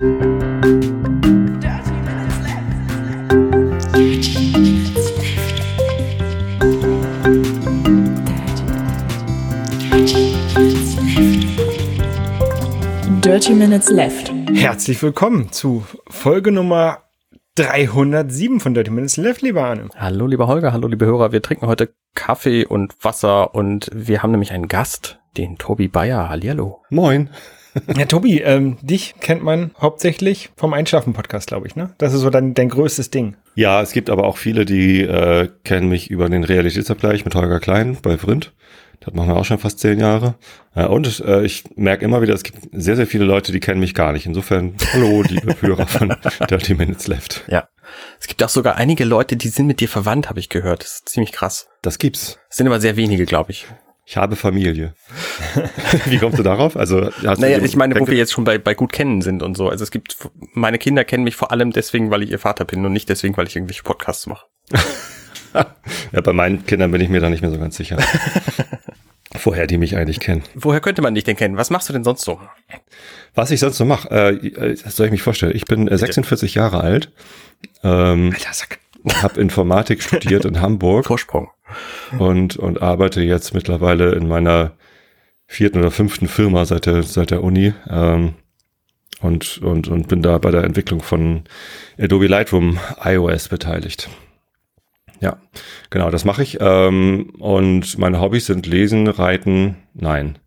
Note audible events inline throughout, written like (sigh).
Dirty Minutes Left. Herzlich willkommen zu Folge Nummer 307 von Dirty Minutes Left, lieber Arne. Hallo, lieber Holger, hallo, liebe Hörer. Wir trinken heute Kaffee und Wasser und wir haben nämlich einen Gast, den Tobi Bayer. Hallihallo. Moin. (laughs) Ja, Tobi, ähm, dich kennt man hauptsächlich vom Einschlafen-Podcast, glaube ich, ne? Das ist so dein, dein größtes Ding. Ja, es gibt aber auch viele, die äh, kennen mich über den Realitätsabgleich mit Holger Klein bei Vrind. Das machen wir auch schon fast zehn Jahre. Äh, und äh, ich merke immer wieder, es gibt sehr, sehr viele Leute, die kennen mich gar nicht. Insofern, hallo, liebe Hörer von (laughs) 30 Minutes Left. Ja. Es gibt auch sogar einige Leute, die sind mit dir verwandt, habe ich gehört. Das ist ziemlich krass. Das gibt's. Es sind aber sehr wenige, glaube ich. Ich habe Familie. (laughs) Wie kommst du darauf? Also hast Naja, ich meine, wo wir jetzt schon bei, bei gut kennen sind und so. Also es gibt, meine Kinder kennen mich vor allem deswegen, weil ich ihr Vater bin und nicht deswegen, weil ich irgendwelche Podcasts mache. (laughs) ja, bei meinen Kindern bin ich mir da nicht mehr so ganz sicher. (laughs) Woher die mich eigentlich kennen. Woher könnte man dich denn kennen? Was machst du denn sonst so? Was ich sonst so mache, äh, das soll ich mich vorstellen. Ich bin äh, 46 Jahre alt. Ähm, Alter, Sack. Habe Informatik studiert in Hamburg Vorsprung. und, und arbeite jetzt mittlerweile in meiner vierten oder fünften Firma seit der, seit der Uni ähm, und, und, und bin da bei der Entwicklung von Adobe Lightroom iOS beteiligt. Ja, genau, das mache ich. Ähm, und meine Hobbys sind Lesen, Reiten, nein.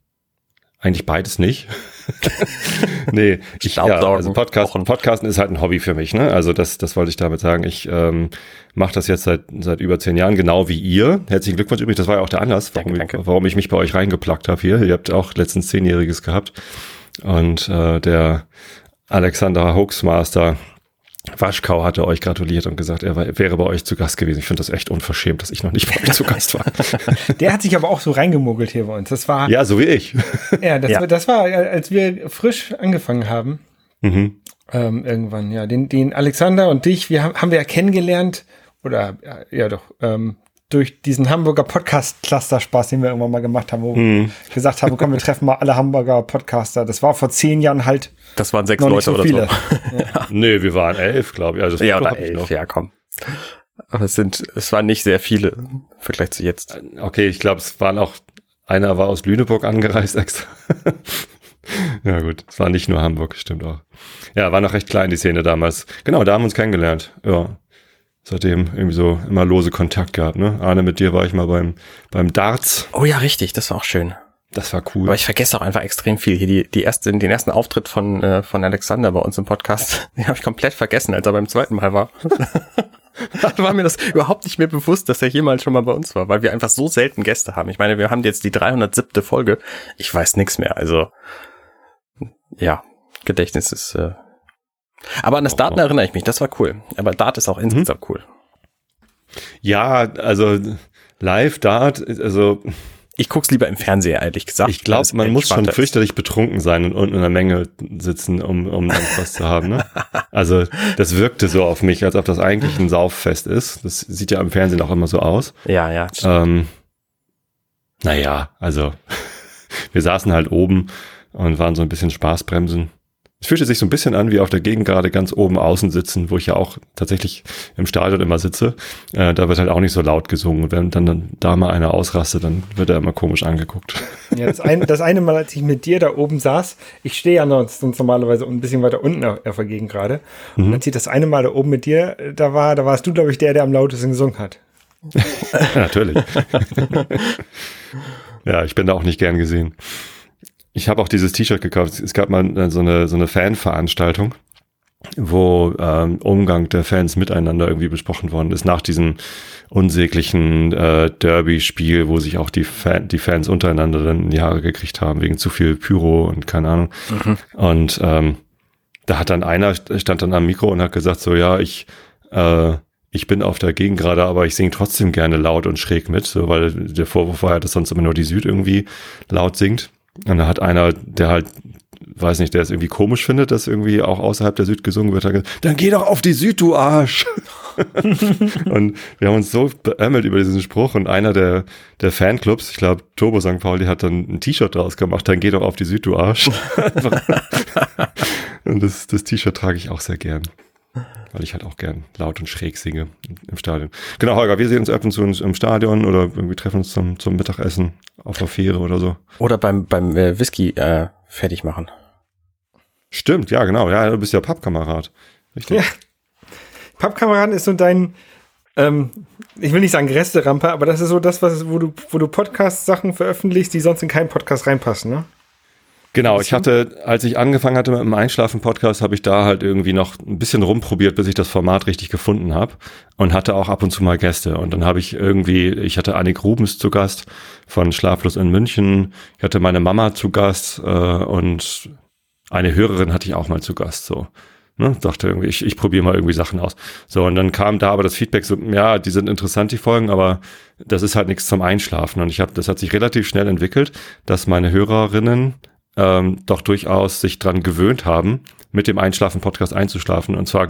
Eigentlich beides nicht. (laughs) nee, ich, ja, Staubsaugen, also Podcast. Podcasten ist halt ein Hobby für mich, ne? Also das, das wollte ich damit sagen. Ich ähm, mache das jetzt seit, seit über zehn Jahren, genau wie ihr. Herzlichen Glückwunsch übrigens, das war ja auch der Anlass, warum, Danke, danke. Ich, warum ich mich bei euch reingeplackt habe hier. Ihr habt auch letztens Zehnjähriges gehabt. Und äh, der Alexander Hoaxmaster Waschkau hatte euch gratuliert und gesagt, er war, wäre bei euch zu Gast gewesen. Ich finde das echt unverschämt, dass ich noch nicht bei euch zu Gast war. (laughs) Der hat sich aber auch so reingemogelt hier bei uns. Das war, ja, ja, so wie ich. das, Ja. War, das war, äh, als wir frisch angefangen haben, Mhm. ähm, irgendwann, ja, den, den Alexander und dich, wir haben, haben wir ja kennengelernt, oder, ja, ja doch, ähm, durch diesen Hamburger Podcast-Cluster-Spaß, den wir irgendwann mal gemacht haben, wo wir gesagt haben, komm, wir treffen mal alle Hamburger Podcaster. Das war vor zehn Jahren halt Das waren sechs noch nicht Leute so viele. oder so. (laughs) Nee, wir waren elf, glaube ich. Also Ja, oder elf, noch. ja, komm. Aber es sind, es waren nicht sehr viele im Vergleich zu jetzt. Okay, ich glaube, es waren auch, einer war aus Lüneburg angereist extra. (laughs) ja gut, es war nicht nur Hamburg, stimmt auch. Ja, war noch recht klein die Szene damals. Genau, da haben wir uns kennengelernt. Ja. Seitdem irgendwie so immer lose Kontakt gehabt, ne? Arne, mit dir war ich mal beim, beim Darts. Oh ja, richtig, das war auch schön. Das war cool. Aber ich vergesse auch einfach extrem viel. Hier die, die erste, den ersten Auftritt von, äh, von Alexander bei uns im Podcast, (laughs) den habe ich komplett vergessen, als er beim zweiten Mal war. (laughs) da war mir das überhaupt nicht mehr bewusst, dass er jemals schon mal bei uns war, weil wir einfach so selten Gäste haben. Ich meine, wir haben jetzt die 307. Folge. Ich weiß nichts mehr. Also, ja, Gedächtnis ist. Äh aber an das Daten erinnere ich mich, das war cool. Aber Dart ist auch insgesamt cool. ja, also live Dart, also Ich guck's lieber im Fernseher, ehrlich gesagt. ich glaube, man muss schon ist. fürchterlich betrunken sein und unten in der Menge sitzen, um, um dann was zu haben. Ne? (laughs) Also das wirkte so auf mich, als ob das eigentlich ein Sauffest ist. Das sieht ja im Fernsehen auch immer so aus. Ja, ja. Ähm, naja, also (laughs) wir saßen halt oben und waren so ein bisschen Spaßbremsen. Es fühlte sich so ein bisschen an wie auf der Gegend gerade ganz oben außen sitzen, wo ich ja auch tatsächlich im Stadion immer sitze. Äh, da wird halt auch nicht so laut gesungen. Und wenn dann, dann da mal einer ausrastet, dann wird er immer komisch angeguckt. (laughs) Ja, das, eine, das eine Mal, als ich mit dir da oben saß, ich stehe ja noch, sonst normalerweise ein bisschen weiter unten auf der Gegend gerade. Und als ich das eine Mal da oben mit dir äh, da war, da warst du, glaube ich, der, der am lautesten gesungen hat. (laughs) Ja, natürlich. (laughs) ja, ich bin da auch nicht gern gesehen. Ich habe auch dieses T-Shirt gekauft. Es gab mal äh, so eine, so eine Fanveranstaltung, wo ähm, Umgang der Fans miteinander irgendwie besprochen worden ist, nach diesem unsäglichen äh, Derby-Spiel, wo sich auch die, Fan, die Fans untereinander dann in die Haare gekriegt haben, wegen zu viel Pyro und keine Ahnung. Und ähm, da hat dann einer, stand dann am Mikro und hat gesagt, so ja, ich äh, ich bin auf der Gegend gerade, aber ich singe trotzdem gerne laut und schräg mit, so, weil der Vorwurf war ja, dass sonst immer nur die Süd irgendwie laut singt. Und da hat einer, der halt, weiß nicht, der es irgendwie komisch findet, dass irgendwie auch außerhalb der Süd gesungen wird, hat gesagt, dann geh doch auf die Süd, du Arsch. (laughs) und wir haben uns so beömmelt über diesen Spruch und einer der, der Fanclubs, ich glaube Turbo St. Pauli hat dann ein T-Shirt draus gemacht, dann geh doch auf die Süd, du Arsch. (laughs) Und das, das T-Shirt trage ich auch sehr gern. Weil ich halt auch gern laut und schräg singe im Stadion. Genau, Holger, wir sehen uns ab zu im Stadion oder irgendwie treffen uns zum, zum Mittagessen auf der Fähre oder so. Oder beim, beim äh, Whisky äh, fertig machen. Stimmt, ja, genau. Ja, du bist ja Pappkamerad. Richtig. Ja. Pappkameraden ist so dein, ähm, ich will nicht sagen Resterampe, aber das ist so das, was, wo du, wo du Podcast-Sachen veröffentlichst, die sonst in keinen Podcast reinpassen, ne? Genau, ich hatte, als ich angefangen hatte mit dem Einschlafen-Podcast, habe ich da halt irgendwie noch ein bisschen rumprobiert, bis ich das Format richtig gefunden habe und hatte auch ab und zu mal Gäste. Und dann habe ich irgendwie, ich hatte Annik Rubens zu Gast von Schlaflos in München, ich hatte meine Mama zu Gast äh, und eine Hörerin hatte ich auch mal zu Gast. So, ne, dachte irgendwie, ich, ich probiere mal irgendwie Sachen aus. So und dann kam da aber das Feedback so, ja, die sind interessant die Folgen, aber das ist halt nichts zum Einschlafen. Und ich habe, das hat sich relativ schnell entwickelt, dass meine Hörerinnen ähm, doch durchaus sich dran gewöhnt haben, mit dem Einschlafen-Podcast einzuschlafen und zwar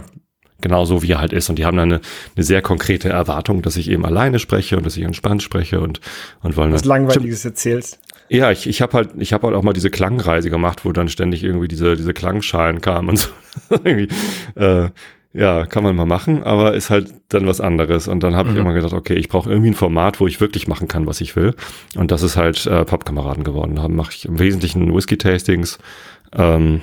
genauso wie er halt ist. Und die haben dann eine, eine sehr konkrete Erwartung, dass ich eben alleine spreche und dass ich entspannt spreche und, und wollen. Was Langweiliges erzählst. Ja, ich, ich habe halt, ich habe halt auch mal diese Klangreise gemacht, wo dann ständig irgendwie diese, diese Klangschalen kamen und so. (laughs) irgendwie, äh, ja, kann man mal machen, aber ist halt dann was anderes. Und dann habe mhm. ich immer gedacht, okay, ich brauche irgendwie ein Format, wo ich wirklich machen kann, was ich will. Und das ist halt äh, Pappkameraden geworden. Da mache ich im Wesentlichen Whisky-Tastings. Ähm,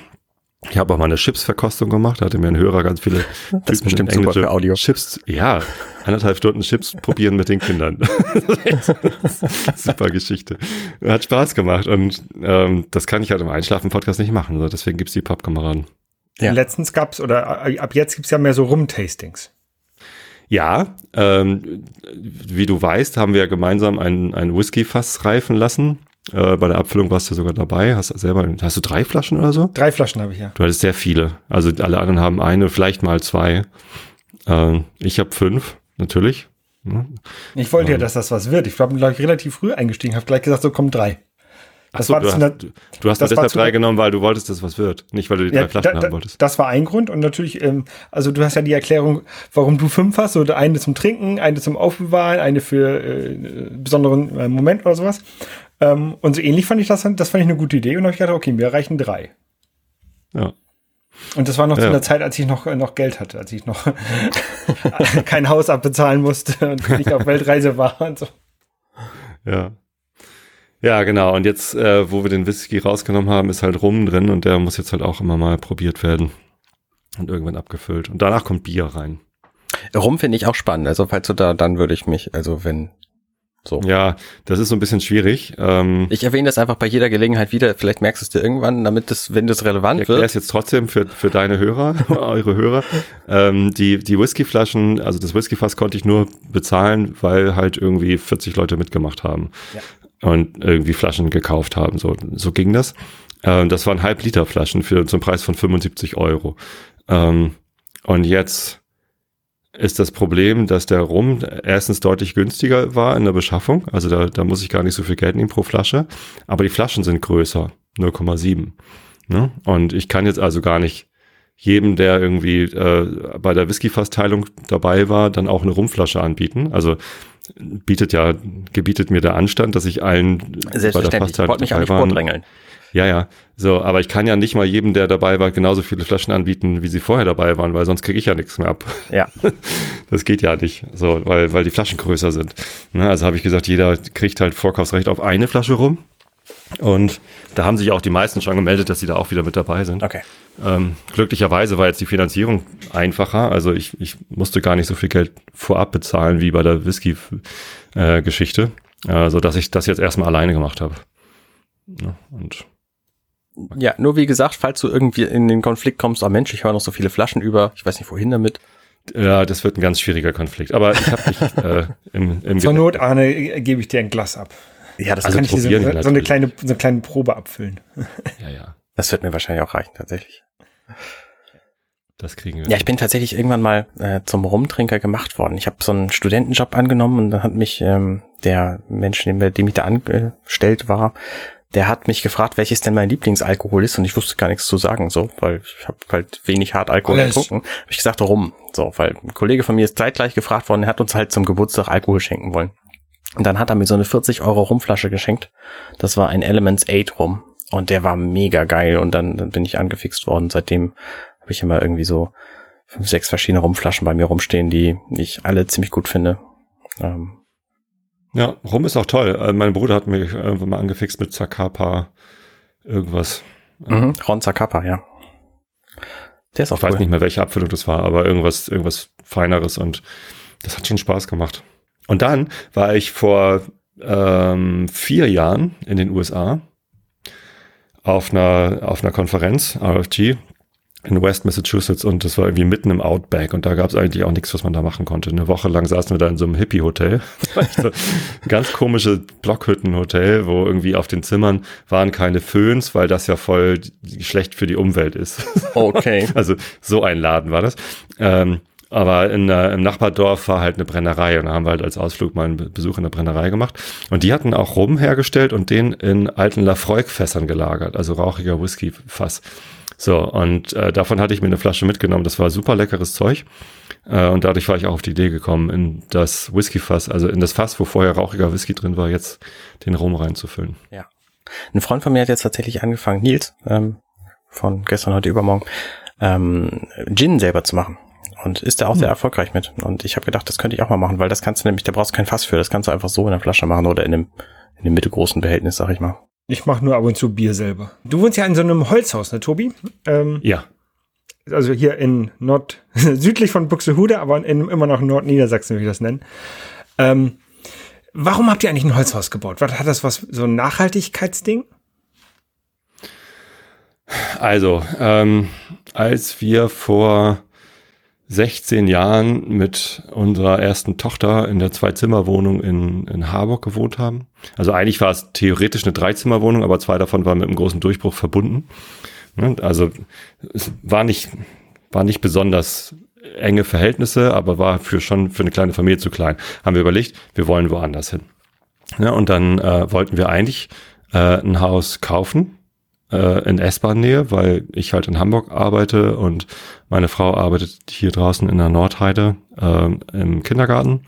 ich habe auch mal eine Chips-Verkostung gemacht, da hatte mir ein Hörer ganz viele das ist bestimmt super für Audio. Chips, ja, eineinhalb Stunden Chips probieren mit den Kindern. (laughs) super Geschichte. Hat Spaß gemacht und ähm, das kann ich halt im Einschlafen-Podcast nicht machen. Deswegen gibt's die Pappkameraden. Ja. Letztens gab's oder äh, ab jetzt gibt's ja mehr so Rum-Tastings. Ja, ähm, wie du weißt, haben wir gemeinsam ein, ein Whisky-Fass reifen lassen. Äh, bei der Abfüllung warst du sogar dabei. Hast du selber, hast du drei Flaschen oder so? Drei Flaschen habe ich ja. Du hattest sehr viele. Also alle anderen haben eine, vielleicht mal zwei. Äh, ich habe fünf, natürlich. Ich wollte ähm, ja, dass das was wird. Ich war, glaube ich, relativ früh eingestiegen, habe gleich gesagt, so kommen drei. So, war du, hast, der, du hast das deshalb drei genommen, weil du wolltest, dass was wird, nicht weil du die ja, drei Flaschen da, haben wolltest. Das war ein Grund und natürlich, ähm, also du hast ja die Erklärung, warum du fünf hast, oder eine zum Trinken, eine zum Aufbewahren, eine für äh, besonderen äh, Moment oder sowas. Ähm, und so ähnlich fand ich das, das fand ich eine gute Idee und habe ich gedacht, okay, wir erreichen drei. Ja. Und das war noch ja. zu einer Zeit, als ich noch, äh, noch Geld hatte, als ich noch (laughs) kein Haus abbezahlen musste und nicht auf Weltreise war und so. Ja. Ja, genau. Und jetzt, äh, wo wir den Whisky rausgenommen haben, ist halt Rum drin und der muss jetzt halt auch immer mal probiert werden und irgendwann abgefüllt. Und danach kommt Bier rein. Rum finde ich auch spannend. Also falls du da, dann würde ich mich, also wenn so. Ja, das ist so ein bisschen schwierig. Ähm, ich erwähne das einfach bei jeder Gelegenheit wieder. Vielleicht merkst du es dir irgendwann, damit das, wenn das relevant ich wird. Ich jetzt trotzdem für, für deine Hörer, (laughs) eure Hörer. Ähm, die, die Whiskyflaschen, also das Whiskyfass konnte ich nur bezahlen, weil halt irgendwie 40 Leute mitgemacht haben. Ja und irgendwie Flaschen gekauft haben. So, so ging das. Ähm, das waren halb Liter Flaschen für zum Preis von 75 Euro. Ähm, und jetzt ist das Problem, dass der Rum erstens deutlich günstiger war in der Beschaffung. Also da, da muss ich gar nicht so viel Geld nehmen pro Flasche. Aber die Flaschen sind größer, 0,7. Ne? Und ich kann jetzt also gar nicht jedem, der irgendwie äh, bei der Whisky-Fassteilung dabei war, dann auch eine Rumflasche anbieten. Also bietet ja, gebietet mir der Anstand, dass ich allen bei der Fassteilung dabei waren. Ja, ja. So, aber ich kann ja nicht mal jedem, der dabei war, genauso viele Flaschen anbieten, wie sie vorher dabei waren, weil sonst kriege ich ja nichts mehr ab. Ja. (laughs) Das geht ja nicht. So, weil, weil die Flaschen größer sind. Ne, also habe ich gesagt, jeder kriegt halt Vorkaufsrecht auf eine Flasche rum. Und da haben sich auch die meisten schon gemeldet, dass sie da auch wieder mit dabei sind. Okay. Ähm, glücklicherweise war jetzt die Finanzierung einfacher. Also ich, ich musste gar nicht so viel Geld vorab bezahlen wie bei der Whisky-Geschichte, äh, so dass ich das jetzt erstmal alleine gemacht habe. Ja, und ja, nur wie gesagt, falls du irgendwie in den Konflikt kommst, oh Mensch, ich höre noch so viele Flaschen über, ich weiß nicht wohin damit. Ja, das wird ein ganz schwieriger Konflikt. Aber ich habe dich (laughs) äh, im, im Zur Not, Arne, gebe ich dir ein Glas ab. Ja, das also kann ich so, so, eine kleine, so eine kleine Probe abfüllen. Ja, ja. Das wird mir wahrscheinlich auch reichen, tatsächlich. Das kriegen wir. Ja, ich bin tatsächlich irgendwann mal äh, zum Rumtrinker gemacht worden. Ich habe so einen Studentenjob angenommen und dann hat mich ähm, der Mensch, dem, dem ich da angestellt war, der hat mich gefragt, welches denn mein Lieblingsalkohol ist und ich wusste gar nichts zu sagen, so, weil ich habe halt wenig Hartalkohol Alles. getrunken. Hab ich gesagt, rum, so, weil ein Kollege von mir ist zeitgleich gefragt worden, er hat uns halt zum Geburtstag Alkohol schenken wollen. Und dann hat er mir so eine 40 Euro Rumflasche geschenkt. Das war ein Elements 8 Rum. Und der war mega geil und dann, dann bin ich angefixt worden. Seitdem habe ich immer irgendwie so fünf, sechs verschiedene Rumflaschen bei mir rumstehen, die ich alle ziemlich gut finde. Ähm, ja, Rum ist auch toll. Äh, mein Bruder hat mich irgendwann mal angefixt mit Zacapa irgendwas. Mhm, Ron Zacapa, ja. Der ist auch Ich cool. weiß nicht mehr, welche Abfüllung das war, aber irgendwas, irgendwas Feineres und das hat schon Spaß gemacht. Und dann war ich vor ähm, vier Jahren in den USA auf einer, auf einer Konferenz, RFG, in West Massachusetts und das war irgendwie mitten im Outback und da gab es eigentlich auch nichts, was man da machen konnte. Eine Woche lang saßen wir da in so einem Hippie-Hotel. (laughs) so ganz komische Blockhütten-Hotel, wo irgendwie auf den Zimmern waren keine Föhns, weil das ja voll schlecht für die Umwelt ist. Okay. (laughs) also so ein Laden war das. Ähm, aber in, äh, im Nachbardorf war halt eine Brennerei und da haben wir halt als Ausflug mal einen Besuch in der Brennerei gemacht. Und die hatten auch Rum hergestellt und den in alten Lafroig-Fässern gelagert, also rauchiger Whisky-Fass. So, und äh, davon hatte ich mir eine Flasche mitgenommen. Das war super leckeres Zeug. Äh, und dadurch war ich auch auf die Idee gekommen, in das Whisky-Fass, also in das Fass, wo vorher rauchiger Whisky drin war, jetzt den Rum reinzufüllen. Ja. Ein Freund von mir hat jetzt tatsächlich angefangen, Nils, ähm, von gestern, heute, übermorgen, ähm, Gin selber zu machen. Und ist da auch hm. sehr erfolgreich mit. Und ich habe gedacht, das könnte ich auch mal machen, weil das kannst du nämlich, da brauchst du kein Fass für, das kannst du einfach so in der Flasche machen oder in einem, in einem mittelgroßen Behältnis, sag ich mal. Ich mache nur ab und zu Bier selber. Du wohnst ja in so einem Holzhaus, ne, Tobi? Ähm, ja. Also hier in Nord, (laughs) südlich von Buxtehude, aber in, immer noch Nordniedersachsen, wie ich das nennen. Ähm, warum habt ihr eigentlich ein Holzhaus gebaut? Was, hat das was, so ein Nachhaltigkeitsding? Also, ähm, als wir vor 16 Jahren mit unserer ersten Tochter in der Zwei-Zimmer-Wohnung in, in Harburg gewohnt haben. Also eigentlich war es theoretisch eine Dreizimmerwohnung, aber zwei davon waren mit einem großen Durchbruch verbunden. Ne, also es war nicht, war nicht besonders enge Verhältnisse, aber war für schon für eine kleine Familie zu klein. Haben wir überlegt, wir wollen woanders hin. Ja, und dann äh, wollten wir eigentlich äh, ein Haus kaufen, äh, in S-Bahn-Nähe, weil ich halt in Hamburg arbeite und meine Frau arbeitet hier draußen in der Nordheide äh, im Kindergarten.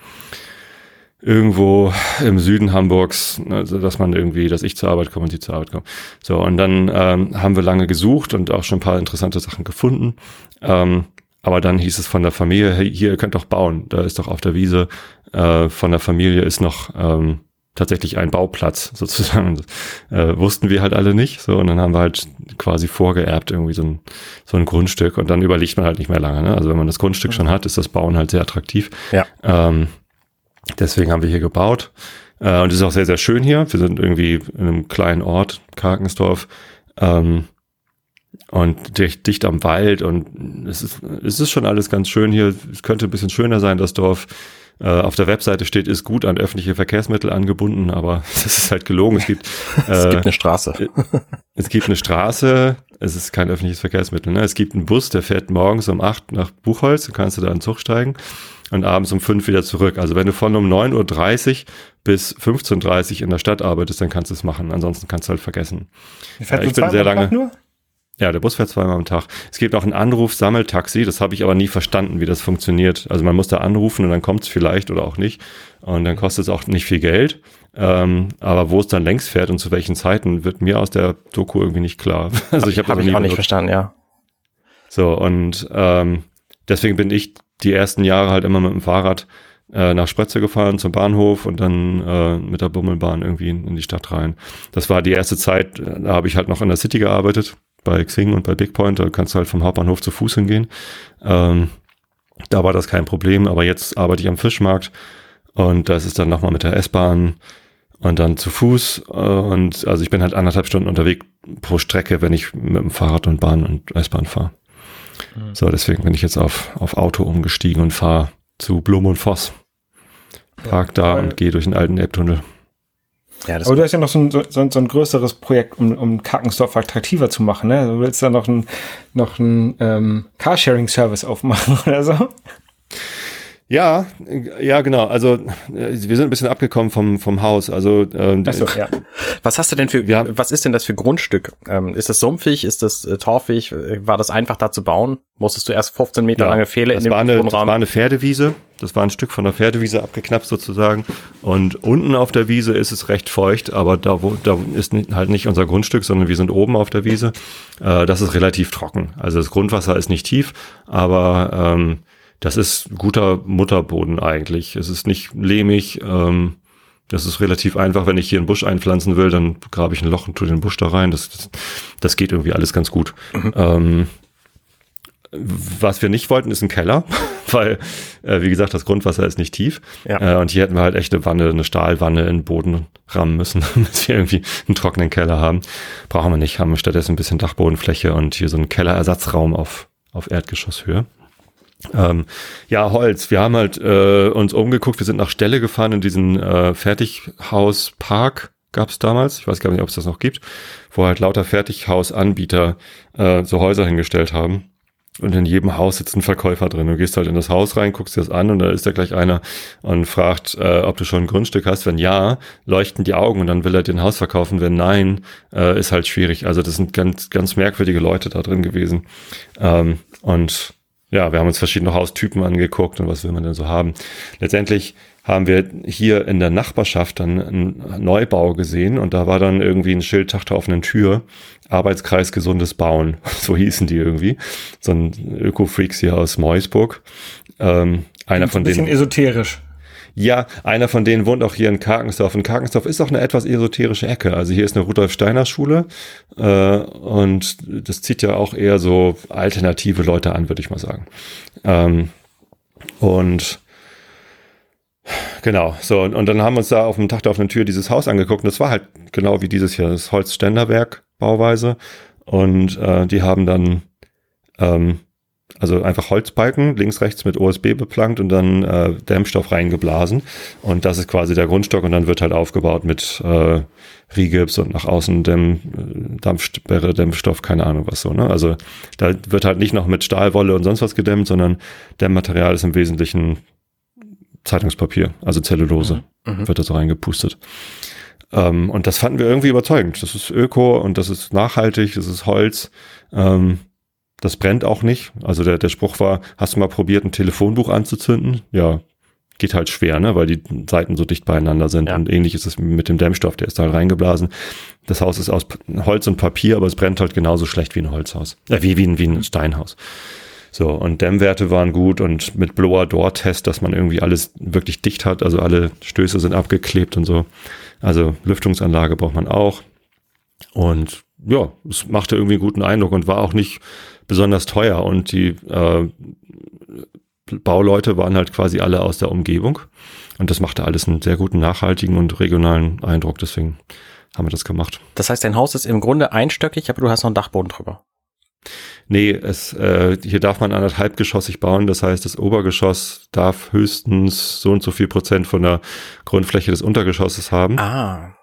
Irgendwo im Süden Hamburgs, also dass man irgendwie, dass ich zur Arbeit komme und sie zur Arbeit komme. So, und dann ähm, haben wir lange gesucht und auch schon ein paar interessante Sachen gefunden. Ähm, aber dann hieß es von der Familie, hey, hier, ihr könnt doch bauen. Da ist doch auf der Wiese äh, von der Familie ist noch ähm, tatsächlich ein Bauplatz (laughs) sozusagen. Äh, wussten wir halt alle nicht. So, und dann haben wir halt quasi vorgeerbt irgendwie so ein, so ein Grundstück und dann überlegt man halt nicht mehr lange. Ne? Also wenn man das Grundstück schon hat, ist das Bauen halt sehr attraktiv. Ja. Ähm, deswegen haben wir hier gebaut. Äh, und es ist auch sehr, sehr schön hier. Wir sind irgendwie in einem kleinen Ort, Karkensdorf. Ähm, und dicht, dicht am Wald und es ist, es ist schon alles ganz schön hier. Es könnte ein bisschen schöner sein, das Dorf. Äh, auf der Webseite steht, ist gut an öffentliche Verkehrsmittel angebunden, aber (laughs) das ist halt gelogen. Es gibt, (laughs) es gibt äh, eine Straße. es gibt eine Straße, es ist kein öffentliches Verkehrsmittel. Ne? Es gibt einen Bus, der fährt morgens um acht nach Buchholz, dann kannst du da in den Zug steigen und abends um fünf wieder zurück. Also wenn du von um 9.30 Uhr bis 15.30 Uhr in der Stadt arbeitest, dann kannst du es machen. Ansonsten kannst du halt vergessen. Fährt ich bin sehr lange. Ja, der Bus fährt zweimal am Tag. Es gibt auch ein Anruf-Sammeltaxi, das habe ich aber nie verstanden, wie das funktioniert. Also man muss da anrufen und dann kommt es vielleicht oder auch nicht. Und dann kostet es auch nicht viel Geld. Ähm, aber wo es dann längs fährt und zu welchen Zeiten, wird mir aus der Doku irgendwie nicht klar. (laughs) Also ich habe hab ich auch nicht verstanden, ja. So, und ähm, deswegen bin ich die ersten Jahre halt immer mit dem Fahrrad äh, nach Spretze gefahren zum Bahnhof und dann äh, mit der Bummelbahn irgendwie in, in die Stadt rein. Das war die erste Zeit, da habe ich halt noch in der City gearbeitet bei Xing und bei Bigpoint, da kannst du halt vom Hauptbahnhof zu Fuß hingehen. Ähm, da war das kein Problem, aber jetzt arbeite ich am Fischmarkt und das ist dann nochmal mit der S-Bahn und dann zu Fuß äh, und also ich bin halt anderthalb Stunden unterwegs pro Strecke, wenn ich mit dem Fahrrad und Bahn und S-Bahn fahre. Mhm. So, deswegen bin ich jetzt auf, auf Auto umgestiegen und fahre zu Blum und Voss. Park ja, da und gehe durch den alten Elbtunnel. Ja, Aber du hast ja noch so ein, so, so ein größeres Projekt, um, um Karkensdorf attraktiver zu machen. Ne? Du willst da noch ein, noch ein ähm, Carsharing-Service aufmachen (laughs) oder so? Ja, ja, genau. Also wir sind ein bisschen abgekommen vom vom Haus. Also ähm, so, ja. Was hast du denn für? Ja. Was ist denn das für Grundstück? Ähm, ist das sumpfig? Ist das äh, torfig? War das einfach da zu bauen? Musstest du erst 15 Meter ja, lange Pfähle in dem war eine, Das war eine Pferdewiese. Das war ein Stück von der Pferdewiese abgeknappt sozusagen. Und unten auf der Wiese ist es recht feucht, aber da wo da ist nicht, halt nicht unser Grundstück, sondern wir sind oben auf der Wiese. Äh, das ist relativ trocken. Also das Grundwasser ist nicht tief, aber ähm, das ist guter Mutterboden eigentlich. Es ist nicht lehmig. Ähm, das ist relativ einfach. Wenn ich hier einen Busch einpflanzen will, dann grabe ich ein Loch und tue den Busch da rein. Das, das, das geht irgendwie alles ganz gut. Mhm. Ähm, was wir nicht wollten, ist ein Keller, (laughs) weil, äh, wie gesagt, das Grundwasser ist nicht tief. Ja. Äh, und hier hätten wir halt echt eine Wanne, eine Stahlwanne in den Boden rammen müssen, (laughs) damit wir irgendwie einen trockenen Keller haben. Brauchen wir nicht, haben wir stattdessen ein bisschen Dachbodenfläche und hier so einen Kellerersatzraum auf, auf Erdgeschosshöhe. Ähm, ja, Holz. Wir haben halt äh, uns umgeguckt. Wir sind nach Stelle gefahren in diesen äh, Fertighauspark gab es damals. Ich weiß gar nicht, ob es das noch gibt, wo halt lauter Fertighausanbieter äh, so Häuser hingestellt haben. Und in jedem Haus sitzt ein Verkäufer drin. Du gehst halt in das Haus rein, guckst dir das an und da ist da gleich einer und fragt, äh, ob du schon ein Grundstück hast. Wenn ja, leuchten die Augen und dann will er den Haus verkaufen. Wenn nein, äh, ist halt schwierig. Also das sind ganz, ganz merkwürdige Leute da drin gewesen. Ähm, und ja, wir haben uns verschiedene Haustypen angeguckt und was will man denn so haben. Letztendlich haben wir hier in der Nachbarschaft dann einen Neubau gesehen und da war dann irgendwie ein Schild Tag der offenen Tür, Arbeitskreis gesundes Bauen, (laughs) so hießen die irgendwie. So ein Öko-Freaks hier aus Meusburg. Ähm, einer von denen. Ein bisschen esoterisch. Ja, einer von denen wohnt auch hier in Karkensdorf. Und Karkensdorf ist auch eine etwas esoterische Ecke. Also hier ist eine Rudolf Steiner Schule äh, und das zieht ja auch eher so alternative Leute an, würde ich mal sagen. Ähm, und Genau, so, und, und dann haben wir uns da auf dem Tag der offenen Tür dieses Haus angeguckt und das war halt genau wie dieses hier, das Holzständerwerk Bauweise und äh, die haben dann ähm, also einfach Holzbalken, links, rechts mit OSB beplankt und dann äh, Dämmstoff reingeblasen. Und das ist quasi der Grundstock und dann wird halt aufgebaut mit äh, Rigips und nach außen Dämm, Dampfsperre, Dämmstoff, keine Ahnung was so. Ne? Also da wird halt nicht noch mit Stahlwolle und sonst was gedämmt, sondern Dämmmaterial ist im Wesentlichen Zeitungspapier, also Zellulose, mhm. mhm. wird da so reingepustet. Ähm, und das fanden wir irgendwie überzeugend. Das ist Öko und das ist nachhaltig, das ist Holz. Ähm, das brennt auch nicht. Also der, der Spruch war, hast du mal probiert, ein Telefonbuch anzuzünden? Ja, geht halt schwer, ne, weil die Seiten so dicht beieinander sind. Ja. Und ähnlich ist es mit dem Dämmstoff, der ist da reingeblasen. Das Haus ist aus Holz und Papier, aber es brennt halt genauso schlecht wie ein Holzhaus. Äh, wie, wie, ein, wie ein Steinhaus. So, und Dämmwerte waren gut und mit Blower-Door-Test, dass man irgendwie alles wirklich dicht hat, also alle Stöße sind abgeklebt und so. Also Lüftungsanlage braucht man auch. Und ja, es machte irgendwie einen guten Eindruck und war auch nicht besonders teuer und die äh, Bauleute waren halt quasi alle aus der Umgebung und das machte alles einen sehr guten nachhaltigen und regionalen Eindruck, deswegen haben wir das gemacht. Das heißt, dein Haus ist im Grunde einstöckig, aber du hast noch einen Dachboden drüber. Nee, es, äh, hier darf man anderthalbgeschossig bauen. Das heißt, das Obergeschoss darf höchstens so und so viel Prozent von der Grundfläche des Untergeschosses haben. Ah.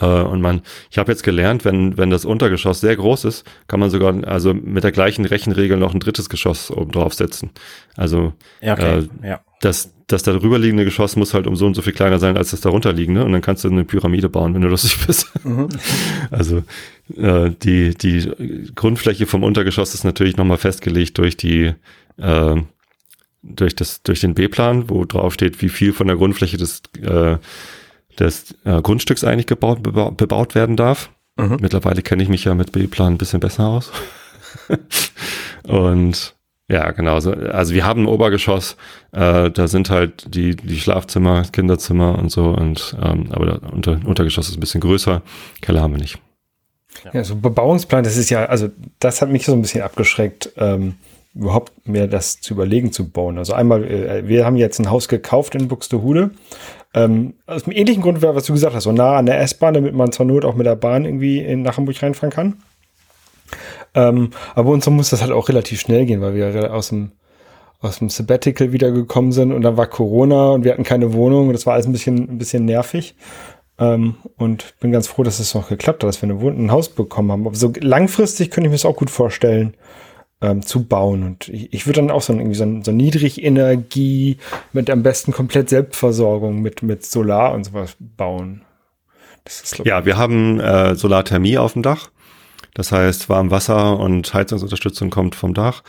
Äh, und man, ich habe jetzt gelernt, wenn, wenn das Untergeschoss sehr groß ist, kann man sogar also mit der gleichen Rechenregel noch ein drittes Geschoss oben drauf setzen. Also ja, okay. äh, ja. das, das darüber liegende Geschoss muss halt um so und so viel kleiner sein als das darunter liegende und dann kannst du eine Pyramide bauen, wenn du lustig bist. Mhm. (laughs) Also äh, die, die Grundfläche vom Untergeschoss ist natürlich nochmal festgelegt durch die äh, durch das durch den B-Plan, wo drauf steht, wie viel von der Grundfläche des äh, des äh, Grundstücks eigentlich gebaut, bebaut, bebaut werden darf. Mhm. Mittlerweile kenne ich mich ja mit B-Plan ein bisschen besser aus. (laughs) und ja, genau. So, also wir haben ein Obergeschoss, äh, da sind halt die, die Schlafzimmer, Kinderzimmer und so, und ähm, aber der Unter, Untergeschoss ist ein bisschen größer, Keller haben wir nicht. Ja. ja, so Bebauungsplan, das ist ja, also das hat mich so ein bisschen abgeschreckt, ähm, überhaupt mehr das zu überlegen zu bauen. Also einmal, äh, wir haben jetzt ein Haus gekauft in Buxtehude ähm, aus dem ähnlichen Grund, was du gesagt hast, so nah an der S-Bahn, damit man zur Not auch mit der Bahn irgendwie in, nach Hamburg reinfahren kann. Ähm, aber uns muss das halt auch relativ schnell gehen, weil wir aus dem, aus dem Sabbatical wiedergekommen sind und dann war Corona und wir hatten keine Wohnung und das war alles ein bisschen, ein bisschen nervig. Ähm, und bin ganz froh, dass es noch geklappt hat, dass wir eine Wohnung, ein Haus bekommen haben. Aber so langfristig könnte ich mir das auch gut vorstellen, ähm, zu bauen. Und ich, ich würde dann auch so, irgendwie so, so Niedrigenergie mit am besten komplett Selbstversorgung mit, mit Solar und sowas bauen. Ist, ja, wir haben äh, Solarthermie auf dem Dach. Das heißt, Warmwasser und Heizungsunterstützung kommt vom Dach.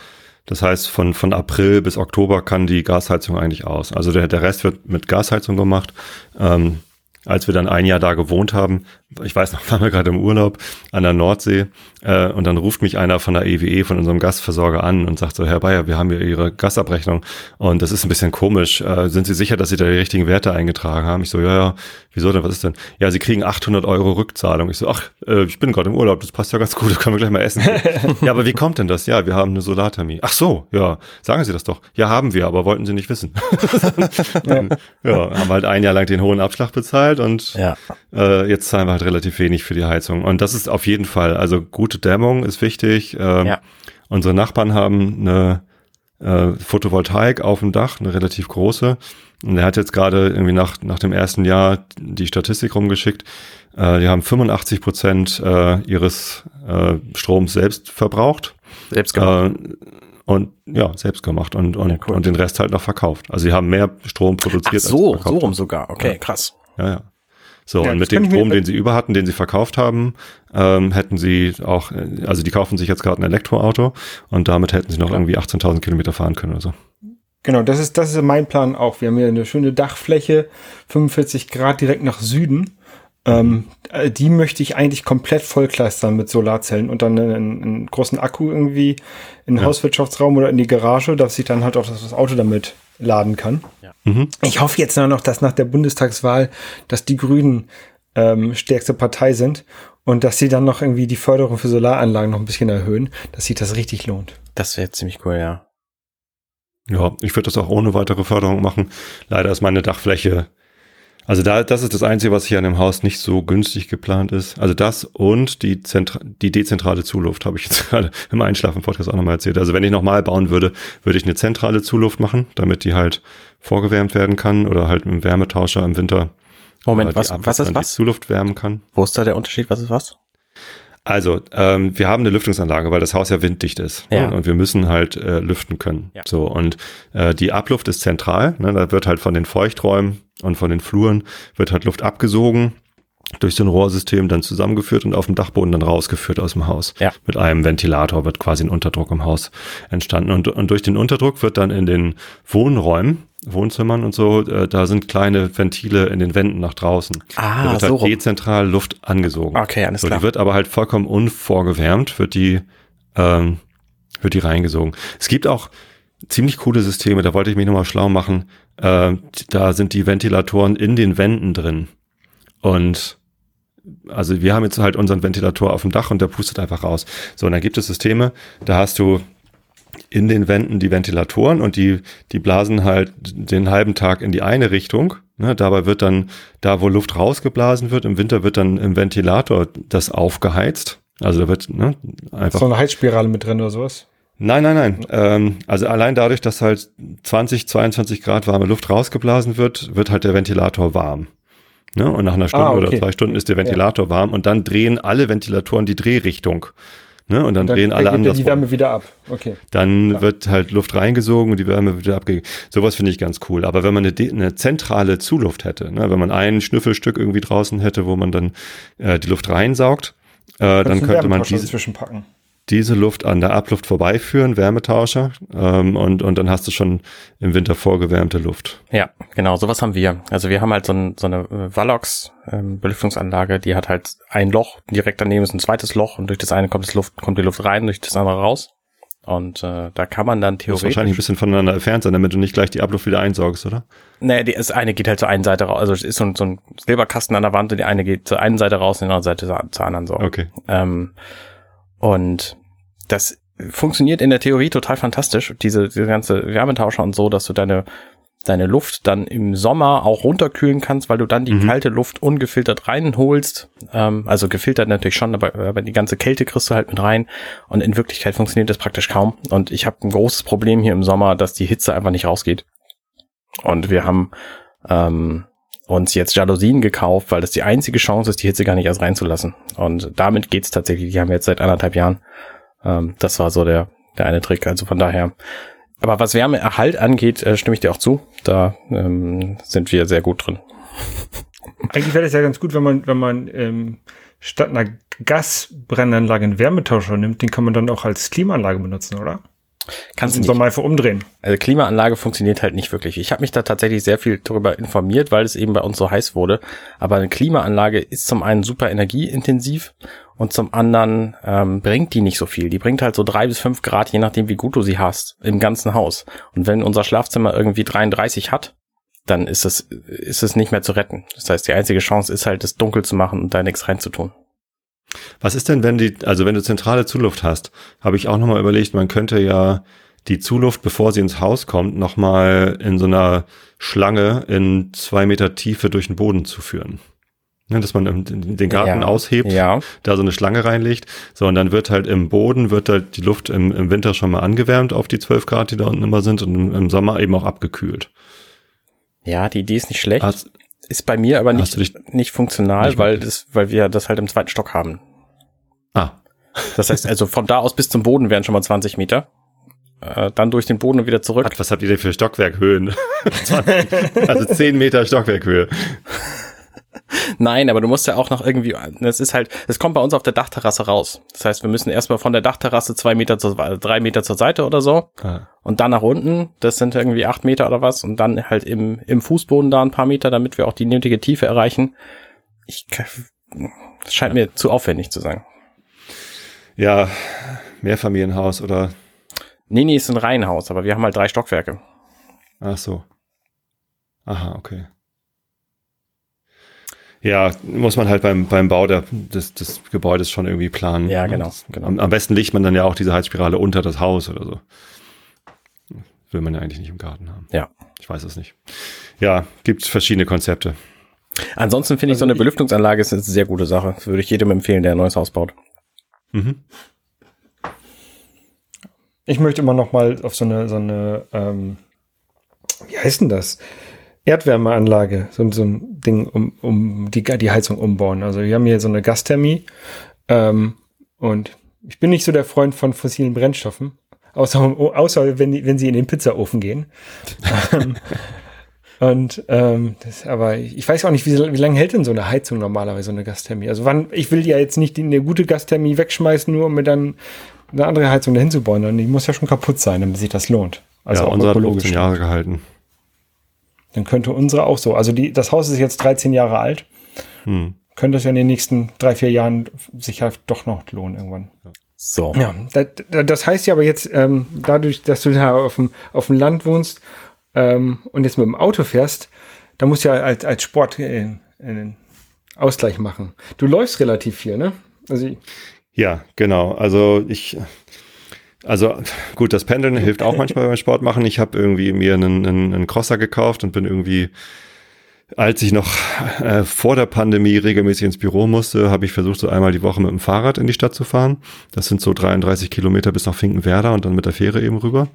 Das heißt, von, von April bis Oktober kann die Gasheizung eigentlich aus. Also der, der Rest wird mit Gasheizung gemacht. Ähm, als wir dann ein Jahr da gewohnt haben, ich weiß noch, (laughs) waren wir gerade im Urlaub an der Nordsee äh, und dann ruft mich einer von der EWE, e, von unserem Gasversorger an und sagt so, Herr Bayer, wir haben hier Ihre Gasabrechnung und das ist ein bisschen komisch. Äh, sind Sie sicher, dass Sie da die richtigen Werte eingetragen haben? Ich so, ja, ja, wieso denn, was ist denn? Ja, Sie kriegen 800 Euro Rückzahlung. Ich so, ach, äh, ich bin gerade im Urlaub, das passt ja ganz gut, das können wir gleich mal essen. (laughs) ja, aber wie kommt denn das? Ja, wir haben eine Solarthermie. Ach so, ja, sagen Sie das doch. Ja, haben wir, aber wollten Sie nicht wissen. (laughs) dann, ja, haben halt ein Jahr lang den hohen Abschlag bezahlt und ja. äh, jetzt zahlen wir halt relativ wenig für die Heizung. Und das ist auf jeden Fall, also gute Dämmung ist wichtig. Ähm, ja. Unsere Nachbarn haben eine äh, Photovoltaik auf dem Dach, eine relativ große. Und er hat jetzt gerade irgendwie nach, nach dem ersten Jahr die Statistik rumgeschickt. Äh, die haben 85 Prozent äh, ihres äh, Stroms selbst verbraucht. Selbst gemacht. Äh, und ja, selbst gemacht und, und, ja, cool. und den Rest halt noch verkauft. Also sie haben mehr Strom produziert. Ach so, so rum sogar. Okay, ja. krass. Ja, ja. So, ja, und mit dem Strom, den sie über hatten, den sie verkauft haben, ähm, hätten sie auch, also die kaufen sich jetzt gerade ein Elektroauto und damit hätten sie noch Klar. irgendwie 18.000 Kilometer fahren können oder so. Genau, das ist, das ist mein Plan auch. Wir haben hier eine schöne Dachfläche, 45 Grad direkt nach Süden. Ähm, äh, die möchte ich eigentlich komplett vollkleistern mit Solarzellen und dann einen, einen großen Akku irgendwie in den ja. Hauswirtschaftsraum oder in die Garage, dass ich dann halt auch das Auto damit laden kann. Ja. Mhm. Ich hoffe jetzt noch, dass nach der Bundestagswahl, dass die Grünen ähm, stärkste Partei sind und dass sie dann noch irgendwie die Förderung für Solaranlagen noch ein bisschen erhöhen, dass sich das richtig lohnt. Das wäre ziemlich cool, ja. Ja, ich würde das auch ohne weitere Förderung machen. Leider ist meine Dachfläche also da, das ist das Einzige, was hier an dem Haus nicht so günstig geplant ist. Also das und die, Zentra die dezentrale Zuluft habe ich jetzt (laughs) gerade im Einschlafen-Podcast auch nochmal erzählt. Also wenn ich nochmal bauen würde, würde ich eine zentrale Zuluft machen, damit die halt vorgewärmt werden kann oder halt mit einem Wärmetauscher im Winter. Moment, was, was ist was? Die Zuluft wärmen kann. Wo ist da der Unterschied? Was ist was? Also, ähm, wir haben eine Lüftungsanlage, weil das Haus ja winddicht ist. Ja. Ne? Und wir müssen halt äh, lüften können. Ja. So, und äh, die Abluft ist zentral. Ne? Da wird halt von den Feuchträumen und von den Fluren wird halt Luft abgesogen durch so ein Rohrsystem dann zusammengeführt und auf dem Dachboden dann rausgeführt aus dem Haus. Ja. Mit einem Ventilator wird quasi ein Unterdruck im Haus entstanden. Und, und durch den Unterdruck wird dann in den Wohnräumen Wohnzimmern und so, äh, da sind kleine Ventile in den Wänden nach draußen. Ah, da wird so halt dezentral Luft angesogen. Okay, alles so, klar. Die wird aber halt vollkommen unvorgewärmt, wird die, ähm, wird die reingesogen. Es gibt auch ziemlich coole Systeme, da wollte ich mich nochmal schlau machen. Äh, da sind die Ventilatoren in den Wänden drin. Und also wir haben jetzt halt unseren Ventilator auf dem Dach und der pustet einfach raus. So, und dann gibt es Systeme, da hast du in den Wänden die Ventilatoren und die, die blasen halt den halben Tag in die eine Richtung. Ne, dabei wird dann, da wo Luft rausgeblasen wird, im Winter wird dann im Ventilator das aufgeheizt. Also da wird ne, einfach. So eine Heizspirale mit drin oder sowas? Nein, nein, nein. Ähm, also allein dadurch, dass halt 20, 22 Grad warme Luft rausgeblasen wird, wird halt der Ventilator warm. Ne? Und nach einer Stunde ah, okay. oder zwei Stunden ist der Ventilator ja. warm und dann drehen alle Ventilatoren die Drehrichtung. Ne? Und dann, dann drehen alle anders. die Wärme wieder ab. Okay. Dann Klar. wird halt Luft reingesogen und die Wärme wieder abgegeben. Sowas finde ich ganz cool. Aber wenn man eine, eine zentrale Zuluft hätte, ne? wenn man ein Schnüffelstück irgendwie draußen hätte, wo man dann äh, die Luft reinsaugt, äh, dann könnte man diese zwischenpacken diese Luft an der Abluft vorbeiführen, Wärmetauscher, ähm, und, und dann hast du schon im Winter vorgewärmte Luft. Ja, genau, sowas haben wir. Also wir haben halt so, ein, so eine Valox ähm, Belüftungsanlage, die hat halt ein Loch, direkt daneben ist ein zweites Loch und durch das eine kommt, das Luft, kommt die Luft rein, durch das andere raus. Und äh, da kann man dann theoretisch. Das wahrscheinlich ein bisschen voneinander entfernt sein, damit du nicht gleich die Abluft wieder einsaugst, oder? Nee, die, das eine geht halt zur einen Seite raus. Also es ist so ein, so ein Silberkasten an der Wand und die eine geht zur einen Seite raus und die andere Seite zur anderen so. Okay. Ähm, und das funktioniert in der Theorie total fantastisch, diese, diese ganze Wärmetauscher und so, dass du deine, deine Luft dann im Sommer auch runterkühlen kannst, weil du dann die mhm. kalte Luft ungefiltert reinholst. Ähm, also gefiltert natürlich schon, aber, aber die ganze Kälte kriegst du halt mit rein. Und in Wirklichkeit funktioniert das praktisch kaum. Und ich habe ein großes Problem hier im Sommer, dass die Hitze einfach nicht rausgeht. Und wir haben ähm, uns jetzt Jalousien gekauft, weil das die einzige Chance ist, die Hitze gar nicht erst reinzulassen. Und damit geht's tatsächlich. Die haben wir jetzt seit anderthalb Jahren. Ähm, das war so der, der eine Trick. Also von daher. Aber was Wärmeerhalt angeht, äh, stimme ich dir auch zu. Da ähm, sind wir sehr gut drin. Eigentlich wäre das ja ganz gut, wenn man, wenn man ähm, statt einer Gasbrennanlage einen Wärmetauscher nimmt, den kann man dann auch als Klimaanlage benutzen, oder? Kannst du nicht. Sommer einfach umdrehen. Also Klimaanlage funktioniert halt nicht wirklich. Ich habe mich da tatsächlich sehr viel darüber informiert, weil es eben bei uns so heiß wurde. Aber eine Klimaanlage ist zum einen super energieintensiv und zum anderen ähm, bringt die nicht so viel. Die bringt halt so drei bis fünf Grad, je nachdem wie gut du sie hast, im ganzen Haus. Und wenn unser Schlafzimmer irgendwie 33 hat, dann ist es, ist es nicht mehr zu retten. Das heißt, die einzige Chance ist halt, es dunkel zu machen und da nichts reinzutun. Was ist denn, wenn die, also wenn du zentrale Zuluft hast, habe ich auch nochmal überlegt, man könnte ja die Zuluft, bevor sie ins Haus kommt, nochmal in so einer Schlange in zwei Meter Tiefe durch den Boden zuführen. Ja, dass man den Garten ja, aushebt, ja. da so eine Schlange reinlegt. So, und dann wird halt im Boden, wird halt die Luft im, im Winter schon mal angewärmt auf die 12 Grad, die da unten immer sind, und im, im Sommer eben auch abgekühlt. Ja, die Idee ist nicht schlecht. Hast, ist bei mir aber nicht, nicht funktional, nicht weil das, weil wir das halt im zweiten Stock haben. Ah. Das heißt also von da aus bis zum Boden wären schon mal 20 Meter. Äh, dann durch den Boden und wieder zurück. Was habt ihr denn für Stockwerkhöhen? (laughs) also 10 Meter Stockwerkhöhe. Nein, aber du musst ja auch noch irgendwie, das ist halt, es kommt bei uns auf der Dachterrasse raus. Das heißt, wir müssen erstmal von der Dachterrasse zwei Meter zur, drei Meter zur Seite oder so ah. und dann nach unten, das sind irgendwie acht Meter oder was und dann halt im, im Fußboden da ein paar Meter, damit wir auch die nötige Tiefe erreichen. Ich, das scheint ja. mir zu aufwendig zu sein. Ja, Mehrfamilienhaus oder? Nee, nee, ist ein Reihenhaus, aber wir haben halt drei Stockwerke. Ach so. Aha, okay. Ja, muss man halt beim, beim Bau der, des, des Gebäudes schon irgendwie planen. Ja, genau. genau. Am, am, besten legt man dann ja auch diese Heizspirale unter das Haus oder so. Will man ja eigentlich nicht im Garten haben. Ja. Ich weiß es nicht. Ja, gibt verschiedene Konzepte. Ansonsten finde ich so eine Belüftungsanlage ist eine sehr gute Sache. Würde ich jedem empfehlen, der ein neues Haus baut. Mhm. Ich möchte immer noch mal auf so eine, so eine, ähm, wie heißt denn das? Erdwärmeanlage, so, so ein Ding, um, um die, die Heizung umbauen. Also wir haben hier so eine Gasthermie ähm, und ich bin nicht so der Freund von fossilen Brennstoffen, außer, außer wenn, die, wenn sie in den Pizzaofen gehen. Ähm, (laughs) und ähm, das, aber ich weiß auch nicht, wie, wie lange hält denn so eine Heizung normalerweise, so eine Gasthermie? Also wann, ich will ja jetzt nicht eine gute Gasthermie wegschmeißen, nur um mir dann eine andere Heizung dahin zu bauen. Und die muss ja schon kaputt sein, damit sich das lohnt. Also ja, unsere hat 15 Jahre gehalten. Dann könnte unsere auch so. Also die, das Haus ist jetzt 13 Jahre alt. Hm. Könnte es ja in den nächsten drei, vier Jahren sich halt doch noch lohnen irgendwann. So. Ja, das, das heißt ja aber jetzt, ähm, dadurch, dass du da auf dem, auf dem Land wohnst ähm, und jetzt mit dem Auto fährst, da musst du ja als, als Sport äh, einen Ausgleich machen. Du läufst relativ viel, ne? Also ja, genau. Also ich also (laughs) gut, das Pendeln hilft auch manchmal beim Sport machen. Ich habe irgendwie mir einen, einen, einen Crosser gekauft und bin irgendwie, als ich noch äh, vor der Pandemie regelmäßig ins Büro musste, habe ich versucht, so einmal die Woche mit dem Fahrrad in die Stadt zu fahren. Das sind so 33 Kilometer bis nach Finkenwerder und dann mit der Fähre eben rüber.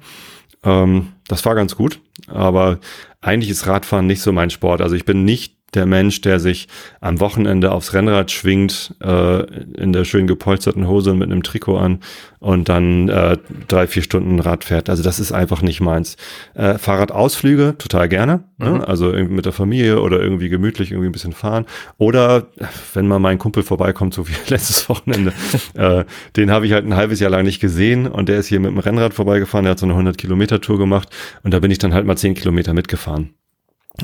Ähm, das war ganz gut, aber eigentlich ist Radfahren nicht so mein Sport. Also ich bin nicht der Mensch, der sich am Wochenende aufs Rennrad schwingt, äh, in der schön gepolsterten Hose und mit einem Trikot an und dann äh, drei, vier Stunden Rad fährt. Also das ist einfach nicht meins. Äh, Fahrradausflüge total gerne. Ne? Mhm. Ne? Also irgendwie mit der Familie oder irgendwie gemütlich irgendwie ein bisschen fahren. Oder wenn mal mein Kumpel vorbeikommt, so wie (laughs) letztes Wochenende, (laughs) äh, den habe ich halt ein halbes Jahr lang nicht gesehen und der ist hier mit dem Rennrad vorbeigefahren, der hat so eine 100 Kilometer Tour gemacht und da bin ich dann halt mal 10 Kilometer mitgefahren.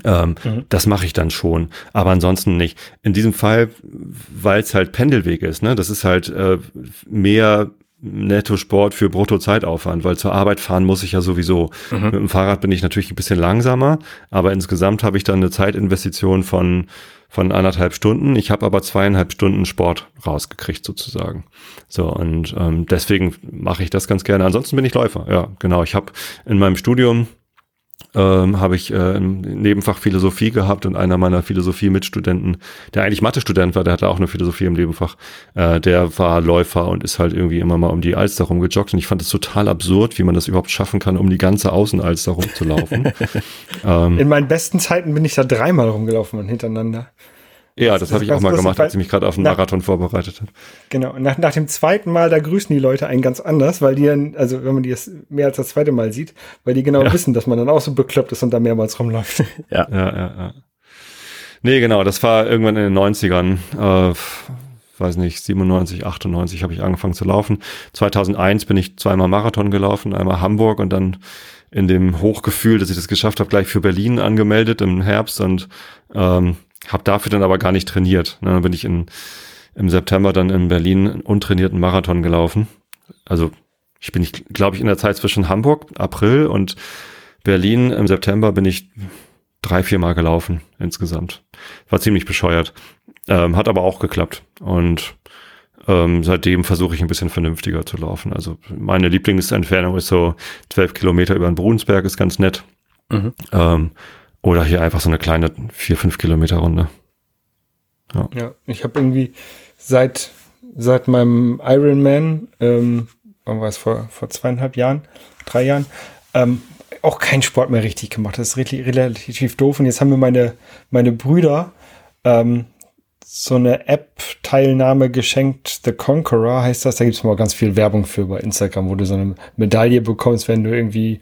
Ähm, mhm. Das mache ich dann schon, aber ansonsten nicht. In diesem Fall, weil es halt Pendelweg ist, ne, das ist halt äh, mehr Netto-Sport für Brutto-Zeitaufwand, weil zur Arbeit fahren muss ich ja sowieso. Mhm. Mit dem Fahrrad bin ich natürlich ein bisschen langsamer, aber insgesamt habe ich dann eine Zeitinvestition von von anderthalb Stunden. Ich habe aber zweieinhalb Stunden Sport rausgekriegt sozusagen. So und ähm, deswegen mache ich das ganz gerne. Ansonsten bin ich Läufer. Ja, genau. Ich habe in meinem Studium ähm, habe ich äh, im Nebenfach Philosophie gehabt und einer meiner Philosophie-Mitstudenten, der eigentlich Mathe-Student war, der hatte auch eine Philosophie im Nebenfach, äh, der war Läufer und ist halt irgendwie immer mal um die Alster rumgejoggt und ich fand es total absurd, wie man das überhaupt schaffen kann, um die ganze Außenalster rumzulaufen. (laughs) ähm, In meinen besten Zeiten bin ich da dreimal rumgelaufen und hintereinander. Ja, das, das habe ich auch mal gemacht, als ich mich gerade auf einen nach, Marathon vorbereitet habe. Genau, nach, nach dem zweiten Mal, da grüßen die Leute einen ganz anders, weil die dann, also wenn man die das mehr als das zweite Mal sieht, weil die genau ja. wissen, dass man dann auch so bekloppt ist und da mehrmals rumläuft. (laughs) Ja, ja, ja. ja. Nee, genau, das war irgendwann in den 90ern. Äh, weiß nicht, 97, 98 habe ich angefangen zu laufen. 2001 bin ich zweimal Marathon gelaufen, einmal Hamburg und dann in dem Hochgefühl, dass ich das geschafft habe, gleich für Berlin angemeldet im Herbst und ähm, habe dafür dann aber gar nicht trainiert. Ne, dann bin ich in, im September dann in Berlin einen untrainierten Marathon gelaufen. Also ich bin, glaube ich, in der Zeit zwischen Hamburg, April und Berlin im September bin ich drei, vier Mal gelaufen insgesamt. War ziemlich bescheuert. Ähm, hat aber auch geklappt. Und ähm, seitdem versuche ich ein bisschen vernünftiger zu laufen. Also meine Lieblingsentfernung ist so zwölf Kilometer über den Brunsberg, ist ganz nett. Mhm. Ähm, oder hier einfach so eine kleine vier, fünf Kilometer Runde. Ja, ja ich habe irgendwie seit seit meinem Ironman, ähm, es vor vor zweieinhalb Jahren, drei Jahren, ähm, auch keinen Sport mehr richtig gemacht. Das ist relativ, relativ doof. Und jetzt haben mir meine meine Brüder ähm, so eine App-Teilnahme geschenkt. The Conqueror heißt das. Da gibt es mal ganz viel Werbung für bei Instagram, wo du so eine Medaille bekommst, wenn du irgendwie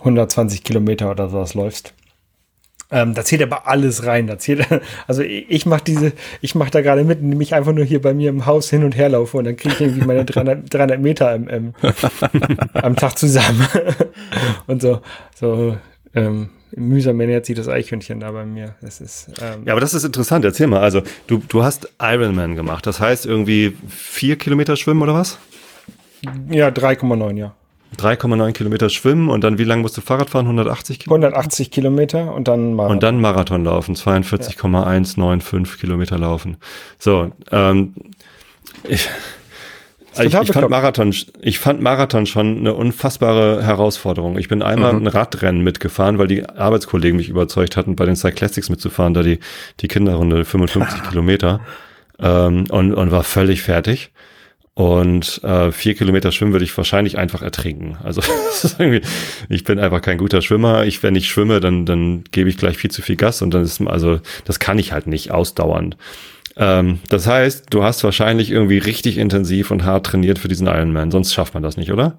120 Kilometer oder sowas läufst. Ähm, da zählt aber alles rein. Da zählt, (laughs) also ich, mache diese, ich mache da gerade mit, indem ich einfach nur hier bei mir im Haus hin und her laufe und dann kriege ich irgendwie meine 300, 300 (laughs) Meter im, im, (laughs) am Tag zusammen. und so, so ähm, mühsam ernährt sich das Eichhörnchen da bei mir. Das ist, ähm ja, aber das ist interessant. Erzähl mal. Also du, du hast Ironman gemacht. Das heißt irgendwie vier Kilometer schwimmen oder was? Ja, 3,9, ja. 3,9 Kilometer schwimmen und dann wie lange musst du Fahrrad fahren? 180 Kilometer? 180 Kilometer und dann Marathon. Und dann Marathon laufen, 42,195 Kilometer laufen. So, ähm, ich, ich, ich, fand Marathon, ich fand Marathon schon eine unfassbare Herausforderung. Ich bin einmal mhm. ein Radrennen mitgefahren, weil die Arbeitskollegen mich überzeugt hatten, bei den Cyclastics mitzufahren, da die, die Kinderrunde 55 (laughs) Kilometer ähm, und, und war völlig fertig. Und äh, vier Kilometer schwimmen würde ich wahrscheinlich einfach ertrinken. Also (laughs) ich bin einfach kein guter Schwimmer. Ich, wenn ich schwimme, dann, dann gebe ich gleich viel zu viel Gas und dann ist also das kann ich halt nicht ausdauernd. Ähm, das heißt, du hast wahrscheinlich irgendwie richtig intensiv und hart trainiert für diesen Ironman, sonst schafft man das nicht, oder?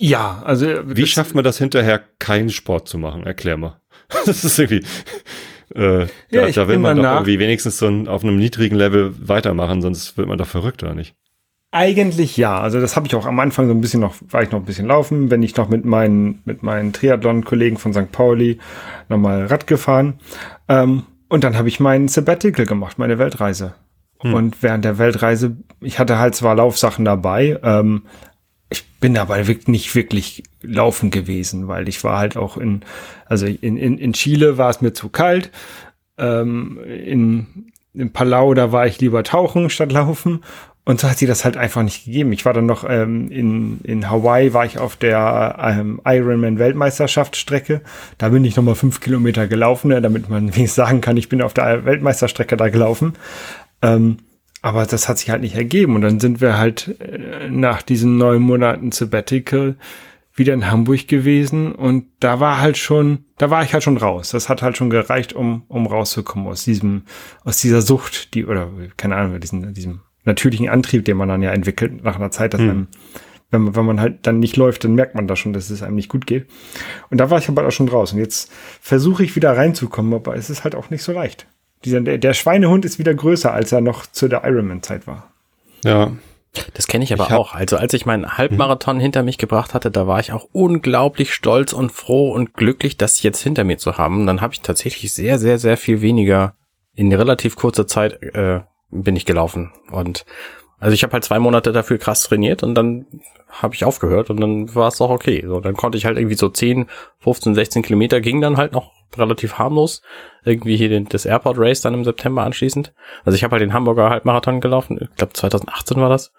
Ja, also wie schafft man das hinterher, keinen Sport zu machen? Erklär mal. (laughs) das ist irgendwie. Äh, ja, da, da will man doch irgendwie wenigstens so ein, auf einem niedrigen Level weitermachen, sonst wird man doch verrückt, oder nicht? Eigentlich ja. Also das habe ich auch am Anfang so ein bisschen noch, war ich noch ein bisschen laufen, wenn ich noch mit meinen, mit meinen Triathlon-Kollegen von St. Pauli nochmal Rad gefahren. Ähm, und dann habe ich meinen Sabbatical gemacht, meine Weltreise. Hm. Und während der Weltreise, ich hatte halt zwar Laufsachen dabei, ähm, ich bin aber nicht wirklich laufen gewesen, weil ich war halt auch in, also in, in, in Chile war es mir zu kalt. Ähm, in, in Palau, da war ich lieber tauchen statt laufen. Und so hat sie das halt einfach nicht gegeben. Ich war dann noch ähm, in, in Hawaii, war ich auf der ähm, Ironman Weltmeisterschaftsstrecke. Da bin ich nochmal fünf Kilometer gelaufen, ne, damit man (laughs) wenigstens sagen kann, ich bin auf der Weltmeisterstrecke da gelaufen. Ähm, aber das hat sich halt nicht ergeben. Und dann sind wir halt äh, nach diesen neun Monaten Sabbatical wieder in Hamburg gewesen und da war halt schon, da war ich halt schon raus. Das hat halt schon gereicht, um, um rauszukommen aus diesem, aus dieser Sucht, die, oder keine Ahnung, diesen, diesem natürlichen Antrieb, den man dann ja entwickelt nach einer Zeit, dass hm. einem, wenn man, wenn man halt dann nicht läuft, dann merkt man da schon, dass es einem nicht gut geht. Und da war ich aber auch schon raus. Und jetzt versuche ich wieder reinzukommen, aber es ist halt auch nicht so leicht. Dieser, der, der Schweinehund ist wieder größer, als er noch zu der Ironman-Zeit war. Ja. Das kenne ich aber ich auch. Also als ich meinen Halbmarathon mhm. hinter mich gebracht hatte, da war ich auch unglaublich stolz und froh und glücklich, das jetzt hinter mir zu haben. Und dann habe ich tatsächlich sehr, sehr, sehr viel weniger in relativ kurzer Zeit äh, bin ich gelaufen. Und also ich habe halt zwei Monate dafür krass trainiert und dann habe ich aufgehört und dann war es auch okay. So, dann konnte ich halt irgendwie so 10, 15, 16 Kilometer ging dann halt noch relativ harmlos. Irgendwie hier den, das Airport Race dann im September anschließend. Also ich habe halt den Hamburger Halbmarathon gelaufen. Ich glaube 2018 war das.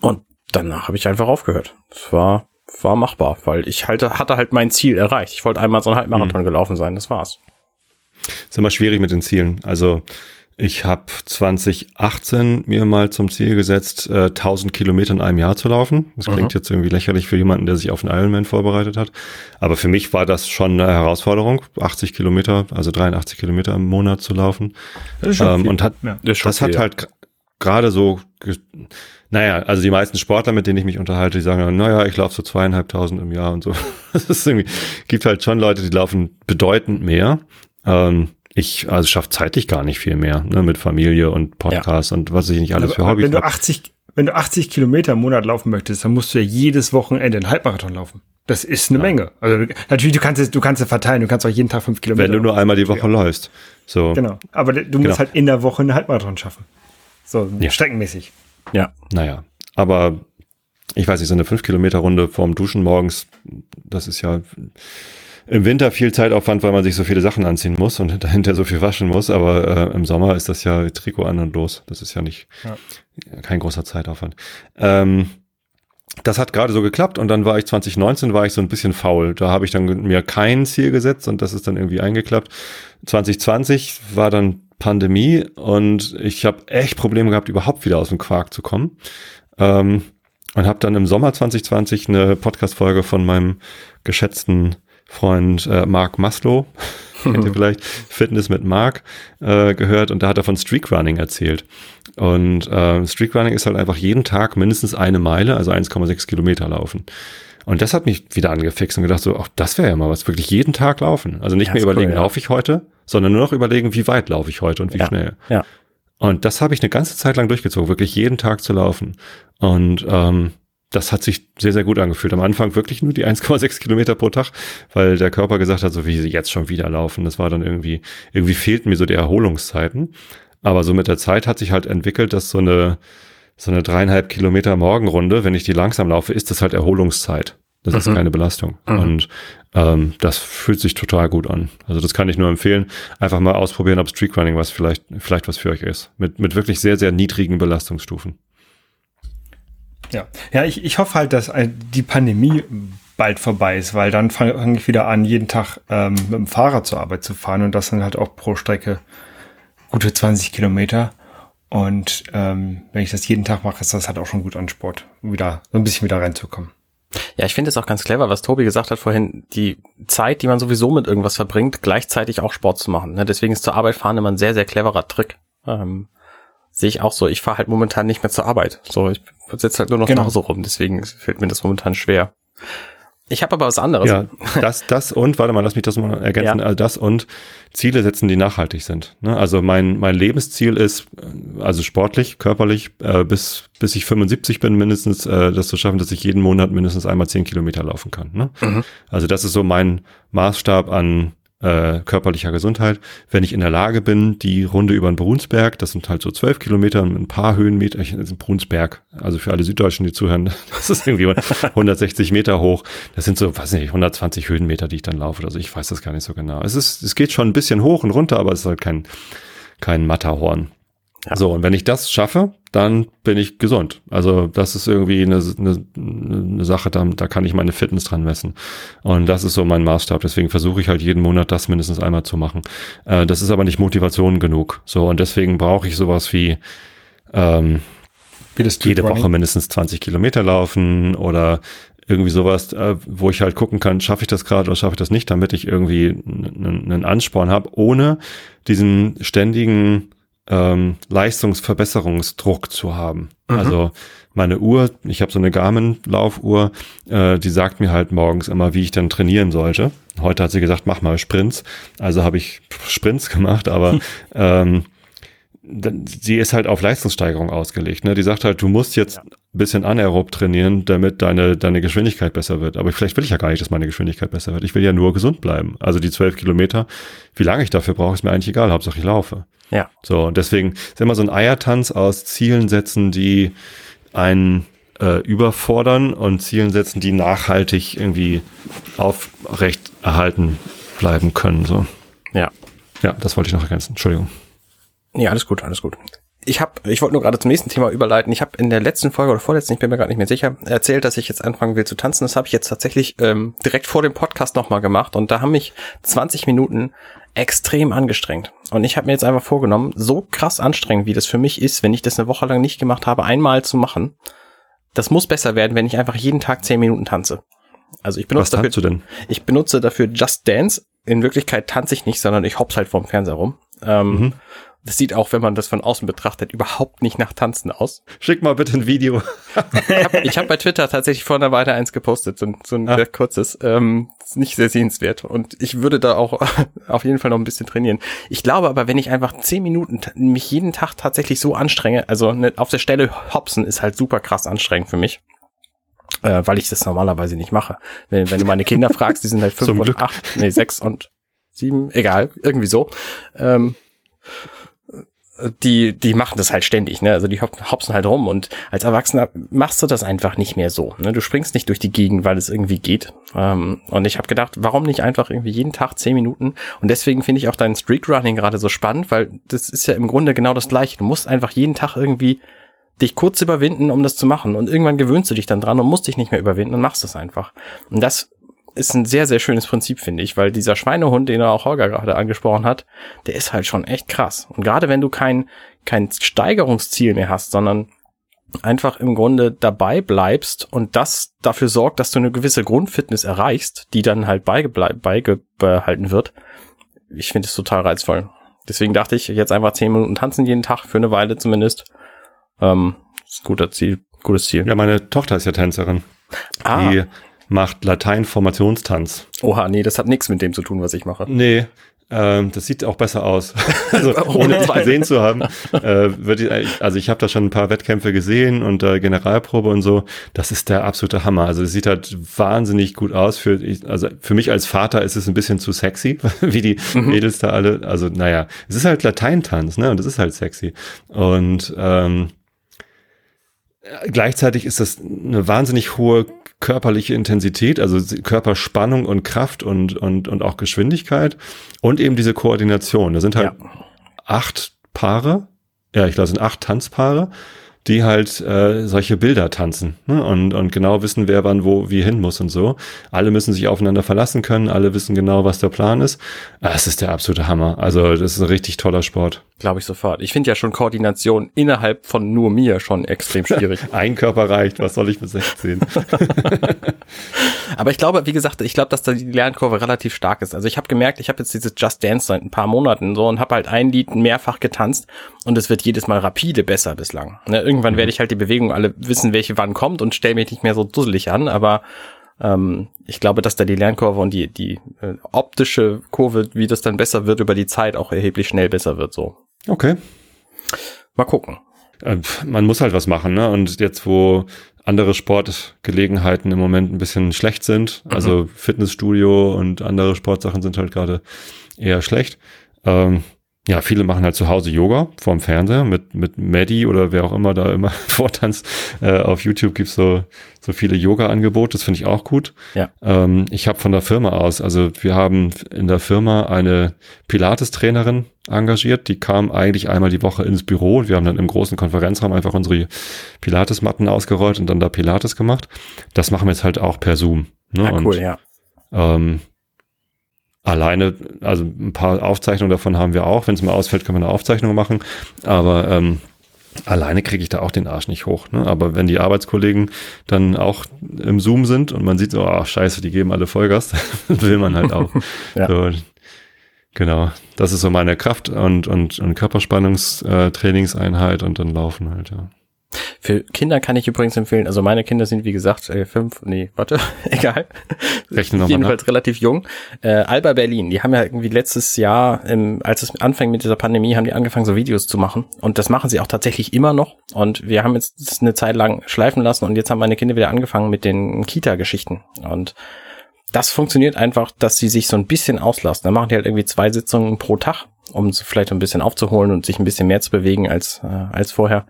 Und danach habe ich einfach aufgehört. Es war, war machbar, weil ich halt, hatte halt mein Ziel erreicht. Ich wollte einmal so ein Halbmarathon mhm. gelaufen sein. Das war's. ist immer schwierig mit den Zielen. Also Ich habe 2018 mir mal zum Ziel gesetzt, äh, 1000 Kilometer in einem Jahr zu laufen. Das klingt mhm. jetzt irgendwie lächerlich für jemanden, der sich auf einen Ironman vorbereitet hat. Aber für mich war das schon eine Herausforderung, 80 Kilometer, also 83 Kilometer im Monat zu laufen. Das ist schon ähm, und hat, ja, das, das viel, hat halt gerade so, naja, also die meisten Sportler, mit denen ich mich unterhalte, die sagen, naja, ich laufe so zweieinhalbtausend im Jahr und so. (laughs) Irgendwie, gibt halt schon Leute, die laufen bedeutend mehr. Ähm, ich also schaffe zeitlich gar nicht viel mehr, ne, mit Familie und Podcast ja. und was ich nicht alles für Hobbys Wenn du 80, wenn du 80 Kilometer im Monat laufen möchtest, dann musst du ja jedes Wochenende einen Halbmarathon laufen. Das ist eine ja. Menge. Also natürlich, du kannst es, du kannst es verteilen, du kannst auch jeden Tag fünf Kilometer. Wenn du nur einmal die Woche ja. läufst. So. Genau. Aber du musst genau. halt in der Woche einen Halbmarathon schaffen. So, ja. streckenmäßig. Ja. Naja. Aber ich weiß nicht, so eine fünf Kilometer Runde vorm Duschen morgens, das ist ja, im Winter viel Zeitaufwand, weil man sich so viele Sachen anziehen muss und (laughs) dahinter so viel waschen muss. Aber äh, im Sommer ist das ja Trikot an und los. Das ist ja nicht ja. kein großer Zeitaufwand. Ähm, das hat gerade so geklappt und dann war ich 2019 war ich so ein bisschen faul. Da habe ich dann mir kein Ziel gesetzt und das ist dann irgendwie eingeklappt. 2020 war dann Pandemie und ich habe echt Probleme gehabt, überhaupt wieder aus dem Quark zu kommen. Ähm, und habe dann im Sommer 2020 eine Podcast-Folge von meinem geschätzten Freund äh, Mark Maslow, (laughs) kennt ihr (laughs) vielleicht, Fitness mit Mark, äh, gehört und da hat er von Streakrunning erzählt. Und äh, Streakrunning ist halt einfach jeden Tag mindestens eine Meile, also 1,6 Kilometer laufen. Und das hat mich wieder angefixt und gedacht so, ach, das wäre ja mal was, wirklich jeden Tag laufen. Also nicht ja, mehr überlegen, cool, ja. laufe ich heute, sondern nur noch überlegen, wie weit laufe ich heute und wie ja, schnell. Ja. Und das habe ich eine ganze Zeit lang durchgezogen, wirklich jeden Tag zu laufen. Und ähm, das hat sich sehr, sehr gut angefühlt. Am Anfang wirklich nur die (laughs) 1,6 Kilometer pro Tag, weil der Körper gesagt hat, so wie sie jetzt schon wieder laufen. Das war dann irgendwie, irgendwie fehlten mir so die Erholungszeiten. Aber so mit der Zeit hat sich halt entwickelt, dass so eine, so eine dreieinhalb Kilometer Morgenrunde, wenn ich die langsam laufe, ist das halt Erholungszeit. Das mhm. ist keine Belastung. Mhm. Und ähm, das fühlt sich total gut an. Also das kann ich nur empfehlen. Einfach mal ausprobieren, ob Streakrunning was vielleicht, vielleicht was für euch ist. Mit, mit wirklich sehr, sehr niedrigen Belastungsstufen. Ja, ja ich, ich hoffe halt, dass die Pandemie bald vorbei ist, weil dann fange fang ich wieder an, jeden Tag ähm, mit dem Fahrrad zur Arbeit zu fahren und das sind halt auch pro Strecke gute 20 Kilometer. Und ähm, wenn ich das jeden Tag mache, ist das halt auch schon gut an Sport, um wieder so ein bisschen wieder reinzukommen. Ja, ich finde es auch ganz clever, was Tobi gesagt hat vorhin, die Zeit, die man sowieso mit irgendwas verbringt, gleichzeitig auch Sport zu machen. Ne? Deswegen ist zur Arbeit fahren immer ein sehr, sehr cleverer Trick. Ähm, Sehe ich auch so. Ich fahre halt momentan nicht mehr zur Arbeit. So, ich sitze halt nur noch genau. nach so rum, deswegen fällt mir das momentan schwer. Ich habe aber was anderes. Ja, das, das und, warte mal, lass mich das mal ergänzen, ja. also das und Ziele setzen, die nachhaltig sind. Ne? Also mein, mein Lebensziel ist, also sportlich, körperlich, äh, bis, bis ich 75 bin, mindestens äh, das zu schaffen, dass ich jeden Monat mindestens einmal 10 Kilometer laufen kann. Ne? Mhm. Also das ist so mein Maßstab an äh, körperlicher Gesundheit. Wenn ich in der Lage bin, die Runde über den Brunsberg, das sind halt so zwölf Kilometer, ein paar Höhenmeter, das ist ein Brunsberg, also für alle Süddeutschen, die zuhören, (laughs) das ist irgendwie 160 Meter hoch. Das sind so, weiß nicht, 120 Höhenmeter, die ich dann laufe. Also ich weiß das gar nicht so genau. Es ist, es geht schon ein bisschen hoch und runter, aber es ist halt kein, kein Matterhorn. Ja. So, und wenn ich das schaffe, dann bin ich gesund. Also das ist irgendwie eine, eine, eine Sache, da, da kann ich meine Fitness dran messen. Und das ist so mein Maßstab. Deswegen versuche ich halt jeden Monat das mindestens einmal zu machen. Äh, das ist aber nicht Motivation genug. So, und deswegen brauche ich sowas wie ähm, wie jede Woche mindestens 20 Kilometer laufen oder irgendwie sowas, äh, wo ich halt gucken kann, schaffe ich das gerade oder schaffe ich das nicht, damit ich irgendwie einen Ansporn habe, ohne diesen ständigen ähm, Leistungsverbesserungsdruck zu haben. Mhm. Also meine Uhr, ich habe so eine Garmin-Laufuhr, äh, die sagt mir halt morgens immer, wie ich dann trainieren sollte. Heute hat sie gesagt, mach mal Sprints. Also habe ich Sprints gemacht, aber (laughs) ähm, sie ist halt auf Leistungssteigerung ausgelegt. Ne? Die sagt halt, du musst jetzt ja. ein bisschen anaerob trainieren, damit deine, deine Geschwindigkeit besser wird. Aber vielleicht will ich ja gar nicht, dass meine Geschwindigkeit besser wird. Ich will ja nur gesund bleiben. Also die zwölf Kilometer, wie lange ich dafür brauche, ist mir eigentlich egal. Hauptsache ich laufe. Ja. So, und deswegen ist immer so ein Eiertanz aus Zielen setzen, die einen äh, überfordern und Zielen setzen, die nachhaltig irgendwie aufrecht erhalten bleiben können. So. Ja. Ja, das wollte ich noch ergänzen. Entschuldigung. Ja, alles gut, alles gut. Ich habe, ich wollte nur gerade zum nächsten Thema überleiten. Ich habe in der letzten Folge oder vorletzten, ich bin mir gerade nicht mehr sicher, erzählt, dass ich jetzt anfangen will zu tanzen. Das habe ich jetzt tatsächlich ähm, direkt vor dem Podcast nochmal gemacht und da haben mich 20 Minuten extrem angestrengt. Und ich habe mir jetzt einfach vorgenommen, so krass anstrengend, wie das für mich ist, wenn ich das eine Woche lang nicht gemacht habe, einmal zu machen. Das muss besser werden, wenn ich einfach jeden Tag zehn Minuten tanze. Also ich benutze Was dafür, du denn? ich benutze dafür Just Dance. In Wirklichkeit tanze ich nicht, sondern ich hops halt vorm Fernseher rum. Ähm, Mhm. Das sieht auch, wenn man das von außen betrachtet, überhaupt nicht nach Tanzen aus. Schick mal bitte ein Video. Ich habe hab bei Twitter tatsächlich vor einer Weile eins gepostet, so ein, so ein Ah. sehr kurzes. Ähm, ist nicht sehr sehenswert. Und ich würde da auch (laughs) auf jeden Fall noch ein bisschen trainieren. Ich glaube aber, wenn ich einfach zehn Minuten mich jeden Tag tatsächlich so anstrenge, also ne, auf der Stelle hopsen ist halt super krass anstrengend für mich. Äh, weil ich das normalerweise nicht mache. Wenn, wenn du meine Kinder (laughs) fragst, die sind halt fünf Zum und Glück. acht, nee, sechs und sieben, egal, irgendwie so. Ähm, die, die machen das halt ständig, ne? Also die hop- hopsen halt rum und als Erwachsener machst du das einfach nicht mehr so. Ne? Du springst nicht durch die Gegend, weil es irgendwie geht. Ähm, und ich habe gedacht, warum nicht einfach irgendwie jeden Tag zehn Minuten? Und deswegen finde ich auch dein Streetrunning gerade so spannend, weil das ist ja im Grunde genau das gleiche. Du musst einfach jeden Tag irgendwie dich kurz überwinden, um das zu machen. Und irgendwann gewöhnst du dich dann dran und musst dich nicht mehr überwinden und machst es einfach. Und das ist ein sehr, sehr schönes Prinzip, finde ich, weil dieser Schweinehund, den er auch Holger gerade angesprochen hat, der ist halt schon echt krass. Und gerade wenn du kein, kein Steigerungsziel mehr hast, sondern einfach im Grunde dabei bleibst und das dafür sorgt, dass du eine gewisse Grundfitness erreichst, die dann halt beigebehalten wird. Ich finde es total reizvoll. Deswegen dachte ich, jetzt einfach zehn Minuten tanzen jeden Tag, für eine Weile zumindest. Ähm, ist ein guter Ziel, gutes Ziel. Ja, meine Tochter ist ja Tänzerin. ah, Die macht Latein-Formationstanz. oha, nee, das hat nichts mit dem zu tun, was ich mache. Nee, ähm, das sieht auch besser aus. (laughs) also ohne es gesehen zu haben. Äh, wird die, also ich habe da schon ein paar Wettkämpfe gesehen und äh, Generalprobe und so. Das ist der absolute Hammer. Also es sieht halt wahnsinnig gut aus. Für, ich, also für mich als Vater ist es ein bisschen zu sexy, (laughs) wie die Mädels da alle. Also naja, es ist halt Lateintanz, ne? Und es ist halt sexy. Und ähm, gleichzeitig ist das eine wahnsinnig hohe körperliche Intensität, also Körperspannung und Kraft und, und, und auch Geschwindigkeit und eben diese Koordination. Da sind halt acht Paare, ja, ich glaube, es sind acht Tanzpaare, die halt äh, solche Bilder tanzen ne? und, und genau wissen, wer wann wo wie hin muss und so. Alle müssen sich aufeinander verlassen können, alle wissen genau, was der Plan ist. Ah, Es ist der absolute Hammer. Also das ist ein richtig toller Sport. Glaube ich sofort. Ich finde ja schon Koordination innerhalb von nur mir schon extrem schwierig. (laughs) Ein Körper reicht, was soll ich mit 16? (laughs) Aber ich glaube, wie gesagt, ich glaube, dass da die Lernkurve relativ stark ist. Also ich habe gemerkt, ich habe jetzt dieses Just Dance seit ein paar Monaten so und habe halt ein Lied mehrfach getanzt und es wird jedes Mal rapide besser bislang. Ne, irgendwann werde ich halt die Bewegung alle wissen, welche wann kommt und stelle mich nicht mehr so dusselig an, aber ähm, ich glaube, dass da die Lernkurve und die, die äh, optische Kurve, wie das dann besser wird über die Zeit, auch erheblich schnell besser wird. So. Okay. Mal gucken. Äh, man muss halt was machen, ne? Und jetzt, wo andere Sportgelegenheiten im Moment ein bisschen schlecht sind, also Fitnessstudio und andere Sportsachen sind halt gerade eher schlecht. Ähm, ja, viele machen halt zu Hause Yoga vorm Fernseher mit, mit Maddie oder wer auch immer da immer (laughs) vortanzt. Äh, auf YouTube gibt's so, so viele Yoga-Angebote, das finde ich auch gut. Ja. Ähm, ich habe von der Firma aus, also wir haben in der Firma eine Pilates-Trainerin engagiert, die kam eigentlich einmal die Woche ins Büro und wir haben dann im großen Konferenzraum einfach unsere Pilates-Matten ausgerollt und dann da Pilates gemacht. Das machen wir jetzt halt auch per Zoom. Ne? Ja, und, cool, ja. ähm, alleine, also ein paar Aufzeichnungen davon haben wir auch. Wenn es mal ausfällt, können wir eine Aufzeichnung machen. Aber ähm, alleine kriege ich da auch den Arsch nicht hoch. Ne? Aber wenn die Arbeitskollegen dann auch im Zoom sind und man sieht so, ach scheiße, die geben alle Vollgas, dann (laughs) will man halt auch. (laughs) Ja. so, genau, das ist so meine Kraft- und, und, und Körperspannungstrainingseinheit und dann laufen halt, ja. Für Kinder kann ich übrigens empfehlen, also meine Kinder sind wie gesagt äh, fünf, nee, warte, (laughs) egal. Rechne nochmal nach. Jedenfalls relativ jung. Äh, Alba Berlin, die haben ja irgendwie letztes Jahr, ähm, als es anfing mit dieser Pandemie, haben die angefangen, so Videos zu machen. Und das machen sie auch tatsächlich immer noch. Und wir haben jetzt das eine Zeit lang schleifen lassen und jetzt haben meine Kinder wieder angefangen mit den Kita-Geschichten. Und das funktioniert einfach, dass sie sich so ein bisschen auslassen. Dann machen die halt irgendwie zwei Sitzungen pro Tag, um vielleicht ein bisschen aufzuholen und sich ein bisschen mehr zu bewegen als, äh, als vorher.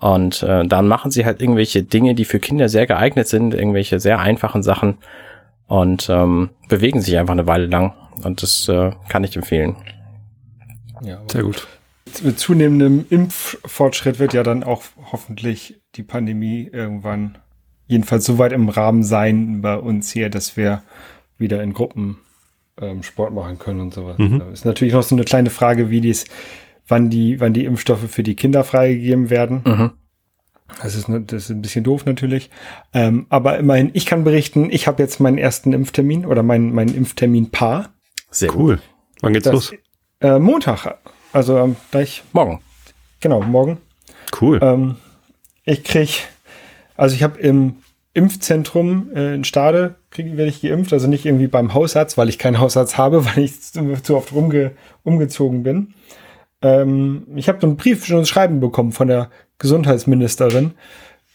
Und äh, dann machen sie halt irgendwelche Dinge, die für Kinder sehr geeignet sind, irgendwelche sehr einfachen Sachen und ähm, bewegen sich einfach eine Weile lang. Und das äh, kann ich empfehlen. Ja, Sehr gut. mit zunehmendem Impffortschritt wird ja dann auch hoffentlich die Pandemie irgendwann jedenfalls so weit im Rahmen sein bei uns hier, dass wir wieder in Gruppen ähm, Sport machen können und sowas. Mhm. Ist natürlich noch so eine kleine Frage, wie dies, wann die, wann die Impfstoffe für die Kinder freigegeben werden. Mhm. Das ist, das ist ein bisschen doof natürlich. Ähm, aber immerhin, ich kann berichten, ich habe jetzt meinen ersten Impftermin oder meinen, meinen Impftermin Paar. Sehr cool. Gut. Wann geht's das, los? Äh, Montag. Also ähm, gleich. Morgen. Genau, morgen. Cool. Ähm, ich krieg, also ich habe im Impfzentrum äh, in Stade kriege werde ich geimpft, also nicht irgendwie beim Hausarzt, weil ich keinen Hausarzt habe, (laughs) weil ich zu oft rumge umgezogen bin. Ähm, ich habe so einen Brief schon ein Schreiben bekommen von der Gesundheitsministerin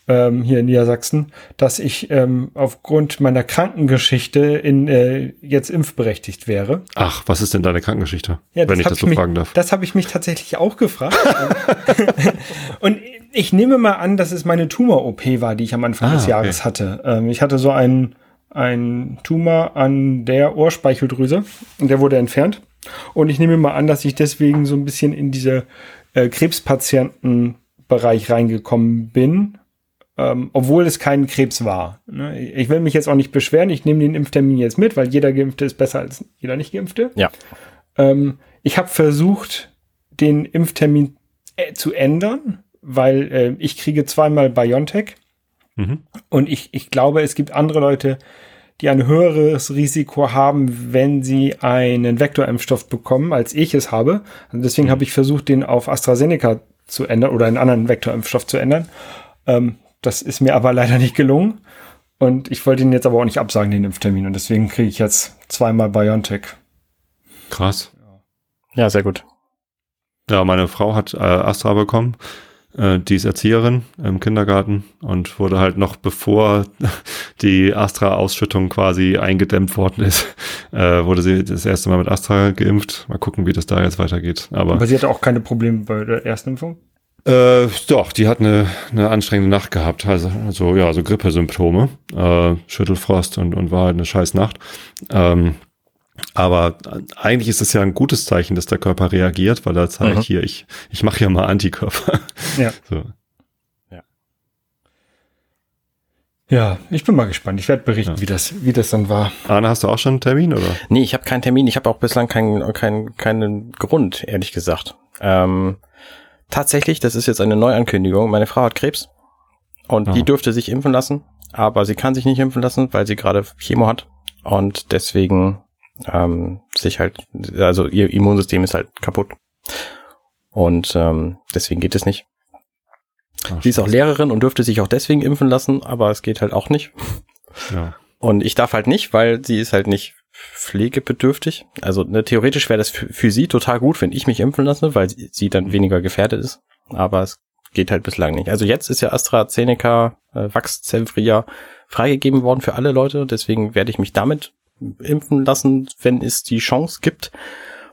ähm, hier in Niedersachsen, dass ich ähm, aufgrund meiner Krankengeschichte in äh, jetzt impfberechtigt wäre. Ach, was ist denn deine Krankengeschichte, ja, wenn ich das so mich, fragen darf? Das habe ich mich tatsächlich auch gefragt. (laughs) Und ich nehme mal an, dass es meine Tumor-OP war, die ich am Anfang ah, des Jahres okay. hatte. Ähm, ich hatte so einen, einen Tumor an der Ohrspeicheldrüse und der wurde entfernt. Und ich nehme mal an, dass ich deswegen so ein bisschen in diese äh, Krebspatientenbereich reingekommen bin ähm, obwohl es kein Krebs war. Ne? Ich will mich jetzt auch nicht beschweren, ich nehme den Impftermin jetzt mit, weil jeder Geimpfte ist besser als jeder Nicht-Geimpfte. Ja. Ähm, ich habe versucht, den Impftermin äh, zu ändern, weil äh, ich kriege zweimal BioNTech mhm. und ich, ich glaube, es gibt andere Leute, die ein höheres Risiko haben, wenn sie einen Vektorimpfstoff bekommen, als ich es habe. Und deswegen mhm. habe ich versucht, den auf AstraZeneca zu ändern oder einen anderen Vektorimpfstoff zu ändern. Ähm, das ist mir aber leider nicht gelungen. Und ich wollte ihn jetzt aber auch nicht absagen, den Impftermin. Und deswegen kriege ich jetzt zweimal BioNTech. Krass. Ja, sehr gut. Ja, meine Frau hat äh, Astra bekommen. Äh, die ist Erzieherin im Kindergarten und wurde halt noch bevor (laughs) die Astra-Ausschüttung quasi eingedämmt worden ist, äh, wurde sie das erste Mal mit Astra geimpft. Mal gucken, wie das da jetzt weitergeht. Aber, aber sie hatte auch keine Probleme bei der ersten Impfung? Äh, doch, die hat eine, eine anstrengende Nacht gehabt, also, also ja, so Grippesymptome, äh, Schüttelfrost und, und war halt eine scheiß Nacht. Ähm, aber eigentlich ist es ja ein gutes Zeichen, dass der Körper reagiert, weil er zeigt mhm. hier, ich, ich mache ja mal Antikörper. Ja. (laughs) So. ja. Ja, ich bin mal gespannt. Ich werde berichten, ja. wie das, wie das dann war. Arne, hast du auch schon einen Termin oder? Nee, ich habe keinen Termin. Ich habe auch bislang keinen keinen keinen Grund, ehrlich gesagt. Ähm, Tatsächlich, das ist jetzt eine Neuankündigung. Meine Frau hat Krebs und oh. die dürfte sich impfen lassen, aber sie kann sich nicht impfen lassen, weil sie gerade Chemo hat und deswegen ähm, sich halt, also ihr Immunsystem ist halt kaputt und ähm, deswegen geht es nicht. Ach, sie ist auch Lehrerin und dürfte sich auch deswegen impfen lassen, aber es geht halt auch nicht. Ja. Und ich darf halt nicht, weil sie ist halt nicht pflegebedürftig. Also ne, theoretisch wäre das für, sie total gut, wenn ich mich impfen lasse, weil sie, dann weniger gefährdet ist. Aber es geht halt bislang nicht. Also jetzt ist ja AstraZeneca, äh, Vaxzevria freigegeben worden für alle Leute. Deswegen werde ich mich damit impfen lassen, wenn es die Chance gibt.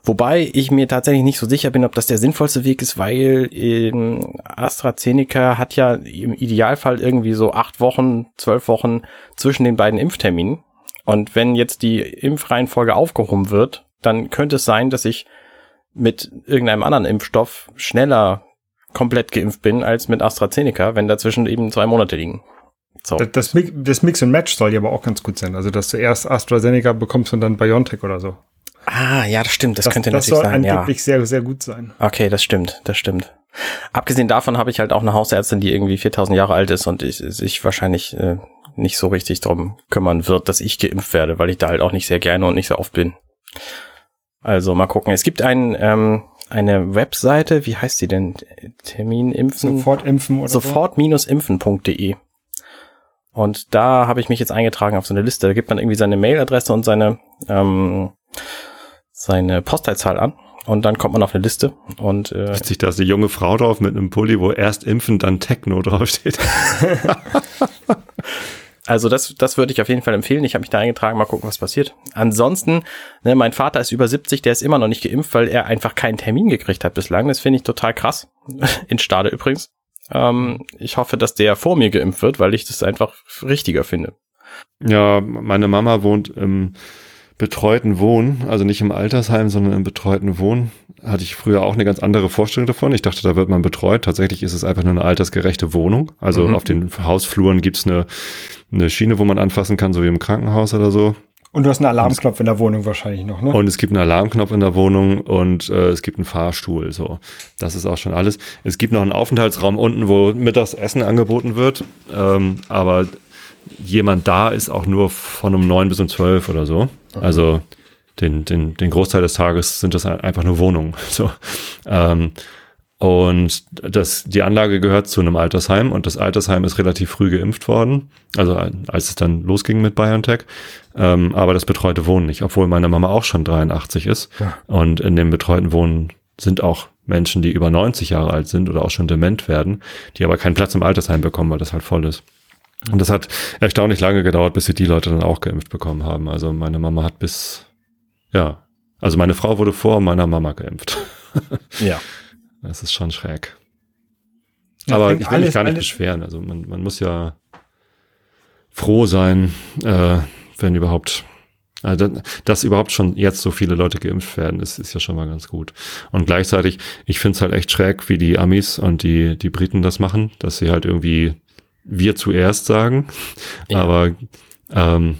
Wobei ich mir tatsächlich nicht so sicher bin, ob das der sinnvollste Weg ist, weil ähm, AstraZeneca hat ja im Idealfall irgendwie so acht Wochen, zwölf Wochen zwischen den beiden Impfterminen. Und wenn jetzt die Impfreihenfolge aufgehoben wird, dann könnte es sein, dass ich mit irgendeinem anderen Impfstoff schneller komplett geimpft bin als mit AstraZeneca, wenn dazwischen eben zwei Monate liegen. So. Das, das, das Mix and Match soll ja aber auch ganz gut sein. Also, dass du erst AstraZeneca bekommst und dann BioNTech oder so. Ah, ja, das stimmt. Das, das könnte das natürlich sein. Das soll angeblich ja. sehr, sehr gut sein. Okay, das stimmt. Das stimmt. Abgesehen davon habe ich halt auch eine Hausärztin, die irgendwie 4000 Jahre alt ist und ich, sich wahrscheinlich äh, nicht so richtig drum kümmern wird, dass ich geimpft werde, weil ich da halt auch nicht sehr gerne und nicht so oft bin. Also mal gucken. Es gibt ein, ähm, eine Webseite, wie heißt sie denn? Terminimpfen? Sofortimpfen oder Sofort-impfen.de. Und da habe ich mich jetzt eingetragen auf so eine Liste. Da gibt man irgendwie seine Mailadresse und seine, ähm, seine Postleitzahl an. Und dann kommt man auf eine Liste und äh, Witzig, da ist eine junge Frau drauf mit einem Pulli, wo erst impfen, dann Techno draufsteht. (laughs) Also das, das würde ich auf jeden Fall empfehlen. Ich habe mich da eingetragen, mal gucken, was passiert. Ansonsten, ne, mein Vater ist über 70, der ist immer noch nicht geimpft, weil er einfach keinen Termin gekriegt hat bislang. Das finde ich total krass. (laughs) In Stade übrigens. Ähm, ich hoffe, dass der vor mir geimpft wird, weil ich das einfach richtiger finde. Ja, meine Mama wohnt im betreuten Wohnen, also nicht im Altersheim, sondern im betreuten Wohnen, hatte ich früher auch eine ganz andere Vorstellung davon. Ich dachte, da wird man betreut. Tatsächlich ist es einfach nur eine altersgerechte Wohnung. Also mhm. auf den Hausfluren gibt's eine, eine Schiene, wo man anfassen kann, so wie im Krankenhaus oder so. Und du hast einen Alarmknopf in der Wohnung wahrscheinlich noch, ne? Und es gibt einen Alarmknopf in der Wohnung und äh, es gibt einen Fahrstuhl. So, das ist auch schon alles. Es gibt noch einen Aufenthaltsraum unten, wo mittags Essen angeboten wird. Ähm, aber jemand da ist auch nur von um neun bis um zwölf oder so. Also den, den, den Großteil des Tages sind das einfach nur Wohnungen. (laughs) So. Ähm, und das, die Anlage gehört zu einem Altersheim und das Altersheim ist relativ früh geimpft worden, also als es dann losging mit BioNTech. Ähm, aber das betreute Wohnen nicht, obwohl meine Mama auch schon 83 ist. Ja. Und in dem betreuten Wohnen sind auch Menschen, die über 90 Jahre alt sind oder auch schon dement werden, die aber keinen Platz im Altersheim bekommen, weil das halt voll ist. Und das hat erstaunlich lange gedauert, bis sie die Leute dann auch geimpft bekommen haben. Also meine Mama hat bis, ja, also meine Frau wurde vor meiner Mama geimpft. ja. (laughs) Das ist schon schräg. Ja, Aber ich will alles, mich gar nicht alles. beschweren. Also man, man muss ja froh sein, äh, wenn überhaupt, also dass überhaupt schon jetzt so viele Leute geimpft werden, ist, ist ja schon mal ganz gut. Und gleichzeitig, ich finde es halt echt schräg, wie die Amis und die, die Briten das machen, dass sie halt irgendwie wir zuerst sagen. Ja. Aber ähm,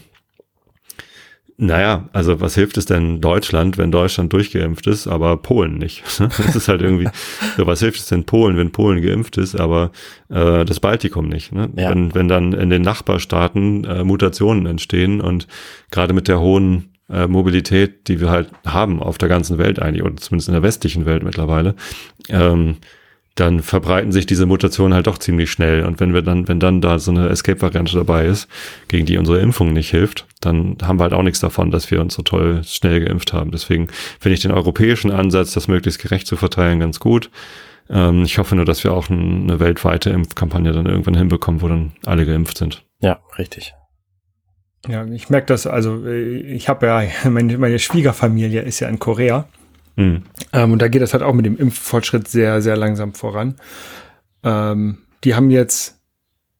naja, also was hilft es denn Deutschland, wenn Deutschland durchgeimpft ist, aber Polen nicht? (laughs) das ist halt irgendwie, so was hilft es denn Polen, wenn Polen geimpft ist, aber äh, das Baltikum nicht? Ne? Ja. Wenn, wenn dann in den Nachbarstaaten äh, Mutationen entstehen und gerade mit der hohen äh, Mobilität, die wir halt haben auf der ganzen Welt eigentlich, oder zumindest in der westlichen Welt mittlerweile, ähm, dann verbreiten sich diese Mutationen halt doch ziemlich schnell. Und wenn wir dann, wenn dann da so eine Escape-Variante dabei ist, gegen die unsere Impfung nicht hilft, dann haben wir halt auch nichts davon, dass wir uns so toll schnell geimpft haben. Deswegen finde ich den europäischen Ansatz, das möglichst gerecht zu verteilen, ganz gut. Ähm, ich hoffe nur, dass wir auch eine weltweite Impfkampagne dann irgendwann hinbekommen, wo dann alle geimpft sind. Ja, richtig. Ja, ich merke das, also äh, ich habe ja, (laughs) meine, meine Schwiegerfamilie ist ja in Korea. Mhm. Ähm, und da geht das halt auch mit dem Impffortschritt sehr, sehr langsam voran. Ähm, die haben jetzt,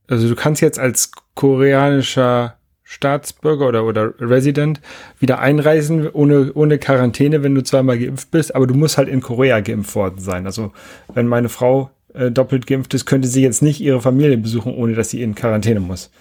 also du kannst jetzt als koreanischer Staatsbürger oder, oder Resident wieder einreisen ohne, ohne Quarantäne, wenn du zweimal geimpft bist, aber du musst halt in Korea geimpft worden sein. Also wenn meine Frau äh, doppelt geimpft ist, könnte sie jetzt nicht ihre Familie besuchen, ohne dass sie in Quarantäne muss.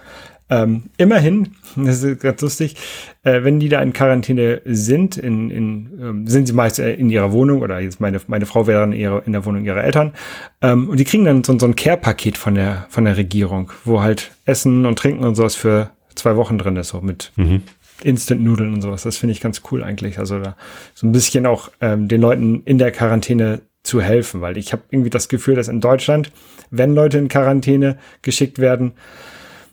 Ähm, immerhin, das ist ganz lustig, äh, wenn die da in Quarantäne sind, in, in, ähm, sind sie meist äh, in ihrer Wohnung oder jetzt meine, meine Frau wäre dann ihre, in der Wohnung ihrer Eltern ähm, und die kriegen dann so, so ein Care-Paket von der, von der Regierung, wo halt Essen und Trinken und sowas für zwei Wochen drin ist, so mit mhm. Instant-Nudeln und sowas. Das finde ich ganz cool eigentlich. Also da so ein bisschen auch ähm, den Leuten in der Quarantäne zu helfen, weil ich habe irgendwie das Gefühl, dass in Deutschland, wenn Leute in Quarantäne geschickt werden,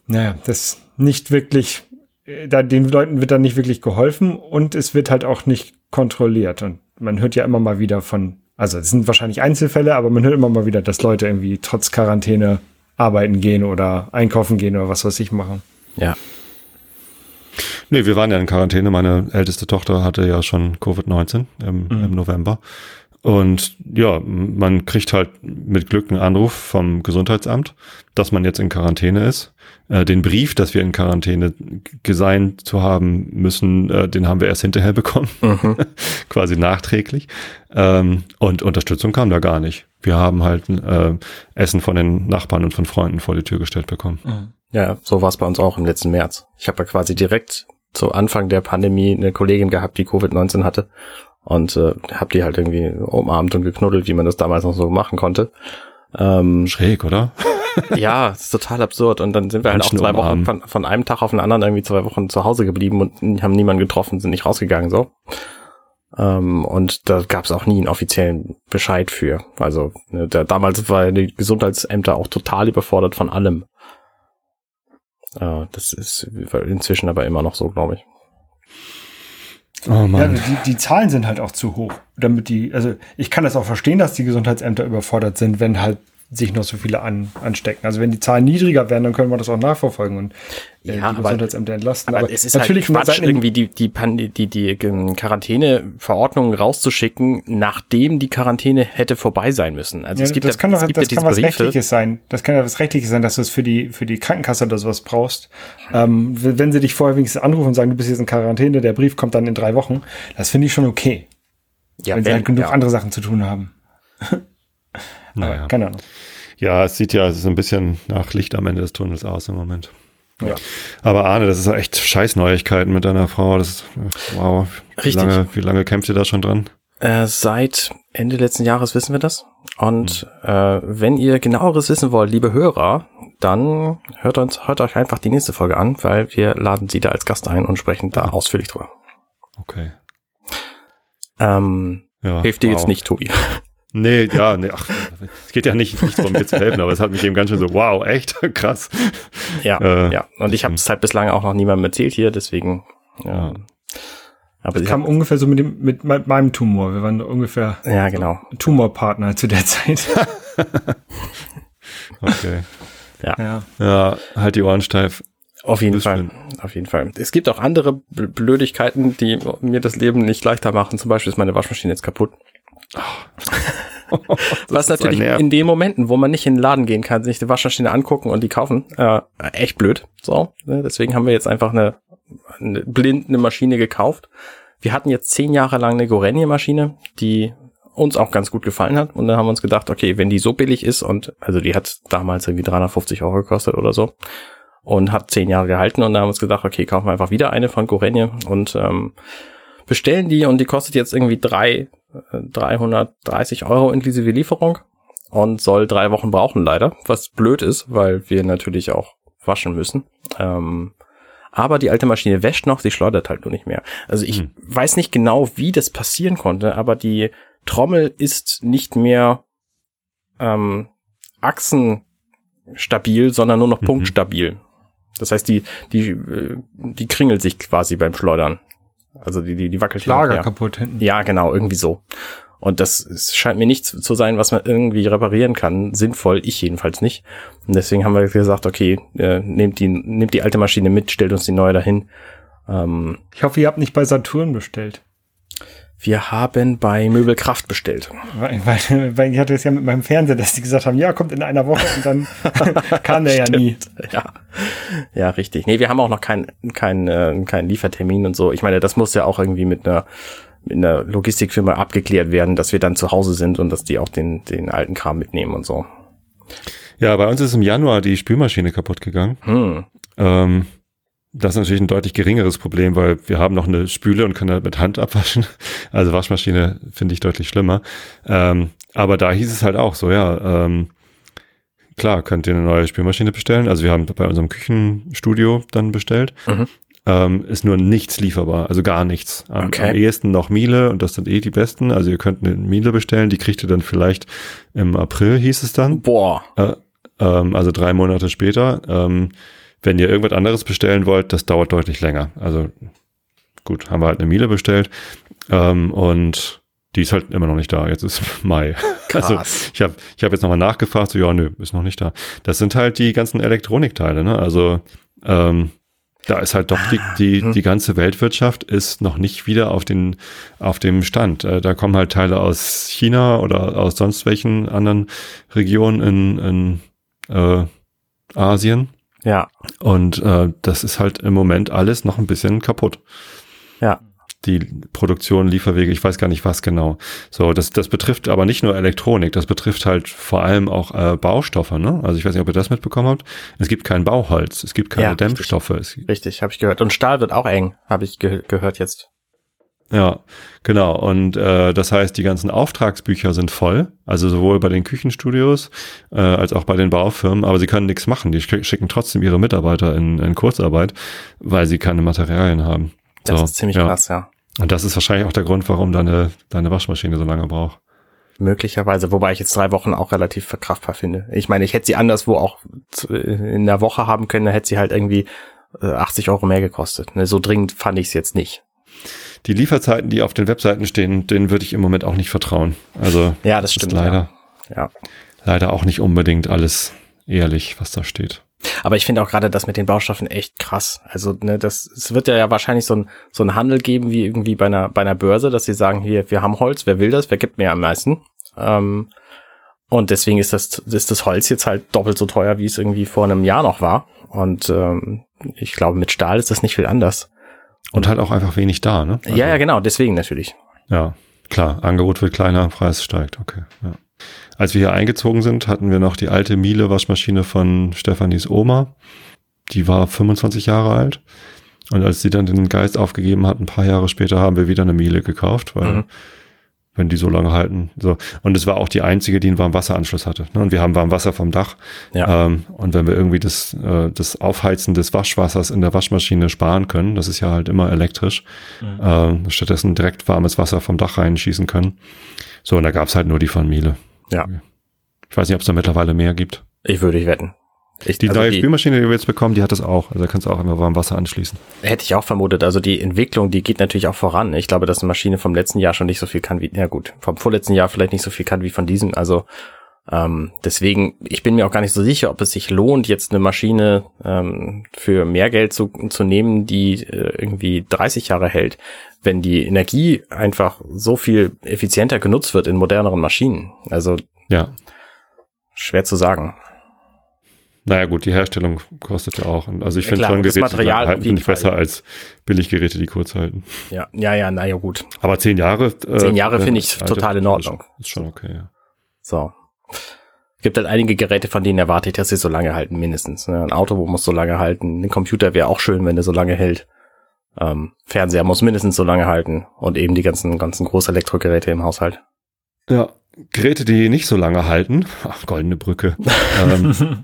naja, das nicht wirklich, äh, da den Leuten wird dann nicht wirklich geholfen und es wird halt auch nicht kontrolliert. Und man hört ja immer mal wieder von, also es sind wahrscheinlich Einzelfälle, aber man hört immer mal wieder, dass Leute irgendwie trotz Quarantäne arbeiten gehen oder einkaufen gehen oder was weiß ich machen. Ja. Nee, wir waren ja in Quarantäne. Meine älteste Tochter hatte ja schon Covid-19 im, mhm. im November. Und ja, man kriegt halt mit Glück einen Anruf vom Gesundheitsamt, dass man jetzt in Quarantäne ist. Äh, den Brief, dass wir in Quarantäne sein zu haben müssen, äh, den haben wir erst hinterher bekommen, mhm. (laughs) quasi nachträglich. Ähm, und Unterstützung kam da gar nicht. Wir haben halt äh, Essen von den Nachbarn und von Freunden vor die Tür gestellt bekommen. Mhm. Ja, so war es bei uns auch im letzten März. Ich habe ja quasi direkt zu Anfang der Pandemie eine Kollegin gehabt, die Covid-19 hatte und äh, hab die halt irgendwie umarmt und geknuddelt, wie man das damals noch so machen konnte. Ähm, Schräg, oder? (laughs) ja, ist total absurd. Und dann sind wir halt auch zwei Wochen von, von einem Tag auf den anderen irgendwie zwei Wochen zu Hause geblieben und haben niemanden getroffen, sind nicht rausgegangen so. Ähm, und da gab es auch nie einen offiziellen Bescheid für. Also ne, der, damals war die Gesundheitsämter auch total überfordert von allem. Äh, das ist inzwischen aber immer noch so, glaube ich. Oh. Ja, die, die Zahlen sind halt auch zu hoch, damit die, also ich kann das auch verstehen, dass die Gesundheitsämter überfordert sind, wenn halt sich noch so viele an, anstecken. Also wenn die Zahlen niedriger werden, dann können wir das auch nachverfolgen und äh, ja, die Gesundheitsämter entlasten. Aber, aber es ist halt natürlich halt Quatsch, irgendwie die, die, die, die, die Quarantäneverordnung rauszuschicken, nachdem die Quarantäne hätte vorbei sein müssen. Also ja, es gibt das kann doch, das ja kann was Briefe. Rechtliches sein. Das kann ja was Rechtliches sein, dass du es für die, für die Krankenkasse oder sowas brauchst. Ähm, wenn sie dich vorher wenigstens anrufen und sagen, du bist jetzt in Quarantäne, der Brief kommt dann in drei Wochen, das finde ich schon okay. Ja, wenn, wenn sie halt genug ja. andere Sachen zu tun haben. Naja. keine Ahnung. Ja, es sieht ja so ein bisschen nach Licht am Ende des Tunnels aus im Moment. Ja. Aber Arne, das ist echt Scheißneuigkeiten mit deiner Frau. Das ist, wow. Wie Richtig. lange, wie lange kämpft ihr da schon dran? Äh, seit Ende letzten Jahres wissen wir das. Und äh, wenn ihr genaueres wissen wollt, liebe Hörer, dann hört uns, hört euch einfach die nächste Folge an, weil wir laden sie da als Gast ein und sprechen da ausführlich drüber. Okay. Ähm, Ja, hilft dir wow. jetzt nicht, Tobi. Nee, ja, nee, ach, es geht ja nicht, nicht darum, mir zu helfen, aber es hat mich eben ganz schön so, wow, echt (laughs) krass. Ja, Äh, ja. Und ich habe es halt bislang auch noch niemandem erzählt hier, deswegen. Ja. Ja. Aber sie Kam ungefähr so mit, dem, mit me- meinem Tumor. Wir waren ungefähr ja, genau. Tumorpartner zu der Zeit. (laughs) Okay. ja. Ja, halt die Ohren steif. Auf jeden Das Fall. Auf jeden Fall. Es gibt auch andere Bl- Blödigkeiten, die mir das Leben nicht leichter machen. Zum Beispiel ist meine Waschmaschine jetzt kaputt. (laughs) Was natürlich in den Momenten, wo man nicht in den Laden gehen kann, sich die Waschmaschine angucken und die kaufen, äh, echt blöd. So, ne? deswegen haben wir jetzt einfach eine, eine blind eine Maschine gekauft. Wir hatten jetzt zehn Jahre lang eine Gorenje-Maschine, die uns auch ganz gut gefallen hat. Und dann haben wir uns gedacht, okay, wenn die so billig ist und also die hat damals irgendwie 350 Euro gekostet oder so und hat zehn Jahre gehalten und dann haben wir uns gedacht, okay, kaufen wir einfach wieder eine von Gorenje und ähm, bestellen die und die kostet jetzt irgendwie drei, äh, 330 Euro inklusive Lieferung und soll drei Wochen brauchen leider, was blöd ist, weil wir natürlich auch waschen müssen. Ähm, aber die alte Maschine wäscht noch, sie schleudert halt nur nicht mehr. Also ich Hm. weiß nicht genau, wie das passieren konnte, aber die Trommel ist nicht mehr ähm, achsenstabil, sondern nur noch Mhm. punktstabil. Das heißt, die, die, äh, die kringelt sich quasi beim Schleudern. Also die, die, die wackelt Lager her. kaputt hinten. Ja, genau, irgendwie so. Und das scheint mir nicht zu zu sein, was man irgendwie reparieren kann. Sinnvoll, ich jedenfalls nicht. Und deswegen haben wir gesagt, okay, äh, nehmt die, nehmt die alte Maschine mit, stellt uns die neue dahin. Ähm, Ich hoffe, ihr habt nicht bei Saturn bestellt. Wir haben bei Möbelkraft bestellt. Weil, weil, weil ich hatte es ja mit meinem Fernseher, dass die gesagt haben, ja, kommt in einer Woche und dann (laughs) kam der ja nie. Ja, ja, richtig. Nee, wir haben auch noch keinen kein, äh, keinen Liefertermin und so. Ich meine, das muss ja auch irgendwie mit einer mit einer Logistikfirma abgeklärt werden, dass wir dann zu Hause sind und dass die auch den den alten Kram mitnehmen und so. Ja, bei uns ist im Januar die Spülmaschine kaputt gegangen. Hm. Ähm, das ist natürlich ein deutlich geringeres Problem, weil wir haben noch eine Spüle und können halt mit Hand abwaschen. (laughs) Also Waschmaschine finde ich deutlich schlimmer. Ähm, aber da hieß es halt auch so, ja, ähm, klar, könnt ihr eine neue Spülmaschine bestellen. Also wir haben bei unserem Küchenstudio dann bestellt. Mhm. Ähm, ist nur nichts lieferbar, also gar nichts. Am, Okay. am ehesten noch Miele und das sind eh die besten. Also ihr könnt eine Miele bestellen, die kriegt ihr dann vielleicht im April, hieß es dann. Boah. Äh, ähm, also drei Monate später. Wenn ihr irgendwas anderes bestellen wollt, das dauert deutlich länger. Also gut, haben wir halt eine Miele bestellt ähm, und die ist halt immer noch nicht da. Jetzt ist (laughs) Mai. Also Krass. ich habe ich hab jetzt nochmal nachgefragt, so ja, nö, ist noch nicht da. Das sind halt die ganzen Elektronikteile, ne? Also ähm, da ist halt doch die, die, hm. die ganze Weltwirtschaft ist noch nicht wieder auf den auf dem Stand. Äh, da kommen halt Teile aus China oder aus sonst welchen anderen Regionen in, in äh, Asien. Ja. Und äh, das ist halt im Moment alles noch ein bisschen kaputt. Ja. Die Produktion, Lieferwege, ich weiß gar nicht was genau. So, das, das betrifft aber nicht nur Elektronik, das betrifft halt vor allem auch äh, Baustoffe, ne? Also ich weiß nicht, ob ihr das mitbekommen habt. Es gibt kein Bauholz, es gibt keine Ja, richtig. Dämpfstoffe. Es, Richtig, habe ich gehört. Und Stahl wird auch eng, habe ich ge gehört jetzt. Ja, genau. Und äh, das heißt, die ganzen Auftragsbücher sind voll, also sowohl bei den Küchenstudios äh, als auch bei den Baufirmen, aber sie können nichts machen. Die schick- schicken trotzdem ihre Mitarbeiter in, in Kurzarbeit, weil sie keine Materialien haben. Das So, ist ziemlich ja. krass, ja. Und das ist wahrscheinlich auch der Grund, warum deine, deine Waschmaschine so lange braucht. Möglicherweise, wobei ich jetzt drei Wochen auch relativ verkraftbar finde. Ich meine, ich hätte sie anderswo auch in der Woche haben können, da hätte sie halt irgendwie äh, 80 Euro mehr gekostet. Ne, So dringend fand ich es jetzt nicht. Die Lieferzeiten, die auf den Webseiten stehen, denen würde ich im Moment auch nicht vertrauen. Also Ja, das stimmt. leider, Ja. ja. leider auch nicht unbedingt alles ehrlich, was da steht. Aber ich finde auch gerade das mit den Baustoffen echt krass. Also, ne, das, es wird ja, ja wahrscheinlich so ein, so ein Handel geben wie irgendwie bei einer, bei einer Börse, dass sie sagen, hier, wir haben Holz, wer will das, wer gibt mir am meisten? Ähm, und deswegen ist das, ist das Holz jetzt halt doppelt so teuer, wie es irgendwie vor einem Jahr noch war. Und ähm, ich glaube, mit Stahl ist das nicht viel anders. Und halt auch einfach wenig da, ne? Also- ja, ja, genau, deswegen natürlich. Ja, klar. Angebot wird kleiner, Preis steigt. Okay. Ja. Als wir hier eingezogen sind, hatten wir noch die alte Miele-Waschmaschine von Stefanis Oma. die war 25 Jahre alt. Und als sie dann den Geist aufgegeben hat, ein paar Jahre später haben wir wieder eine Miele gekauft, weil mhm. Wenn die so lange halten. So. Und es war auch die einzige, die einen Warmwasseranschluss hatte. Ne? Und wir haben Warmwasser vom Dach. Ja. Ähm, und wenn wir irgendwie das, äh, das Aufheizen des Waschwassers in der Waschmaschine sparen können, das ist ja halt immer elektrisch, mhm. äh, stattdessen direkt warmes Wasser vom Dach reinschießen können. So, und da gab's halt nur die von Miele. Ja. Ich weiß nicht, ob es da mittlerweile mehr gibt. Ich würde ich wetten. Ich, die also neue die, Spülmaschine, die wir jetzt bekommen, die hat das auch. Also da kannst du auch immer warm Wasser anschließen. Hätte ich auch vermutet. Also die Entwicklung, die geht natürlich auch voran. Ich glaube, dass eine Maschine vom letzten Jahr schon nicht so viel kann wie, ja gut, vom vorletzten Jahr vielleicht nicht so viel kann wie von diesem. Also ähm, deswegen, ich bin mir auch gar nicht so sicher, ob es sich lohnt, jetzt eine Maschine ähm, für mehr Geld zu, zu nehmen, die äh, irgendwie 30 Jahre hält, wenn die Energie einfach so viel effizienter genutzt wird in moderneren Maschinen. Also ja. schwer zu sagen. Naja gut, die Herstellung kostet ja auch. Also ich finde schon Geräte, Material die halten, finde ich besser als Billiggeräte, die kurz halten. Ja, ja, ja, naja gut. Aber zehn Jahre. Äh, zehn Jahre äh, finde ich Alter, total in Ordnung. Ist schon okay, ja. So. Gibt halt einige Geräte, von denen erwarte ich, dass sie so lange halten, mindestens. Ne? Ein Auto muss so lange halten. Ein Computer wäre auch schön, wenn der so lange hält. Ähm, Fernseher muss mindestens so lange halten. Und eben die ganzen, ganzen Großelektrogeräte im Haushalt. Ja, Geräte, die nicht so lange halten. Ach, goldene Brücke. (laughs) ähm,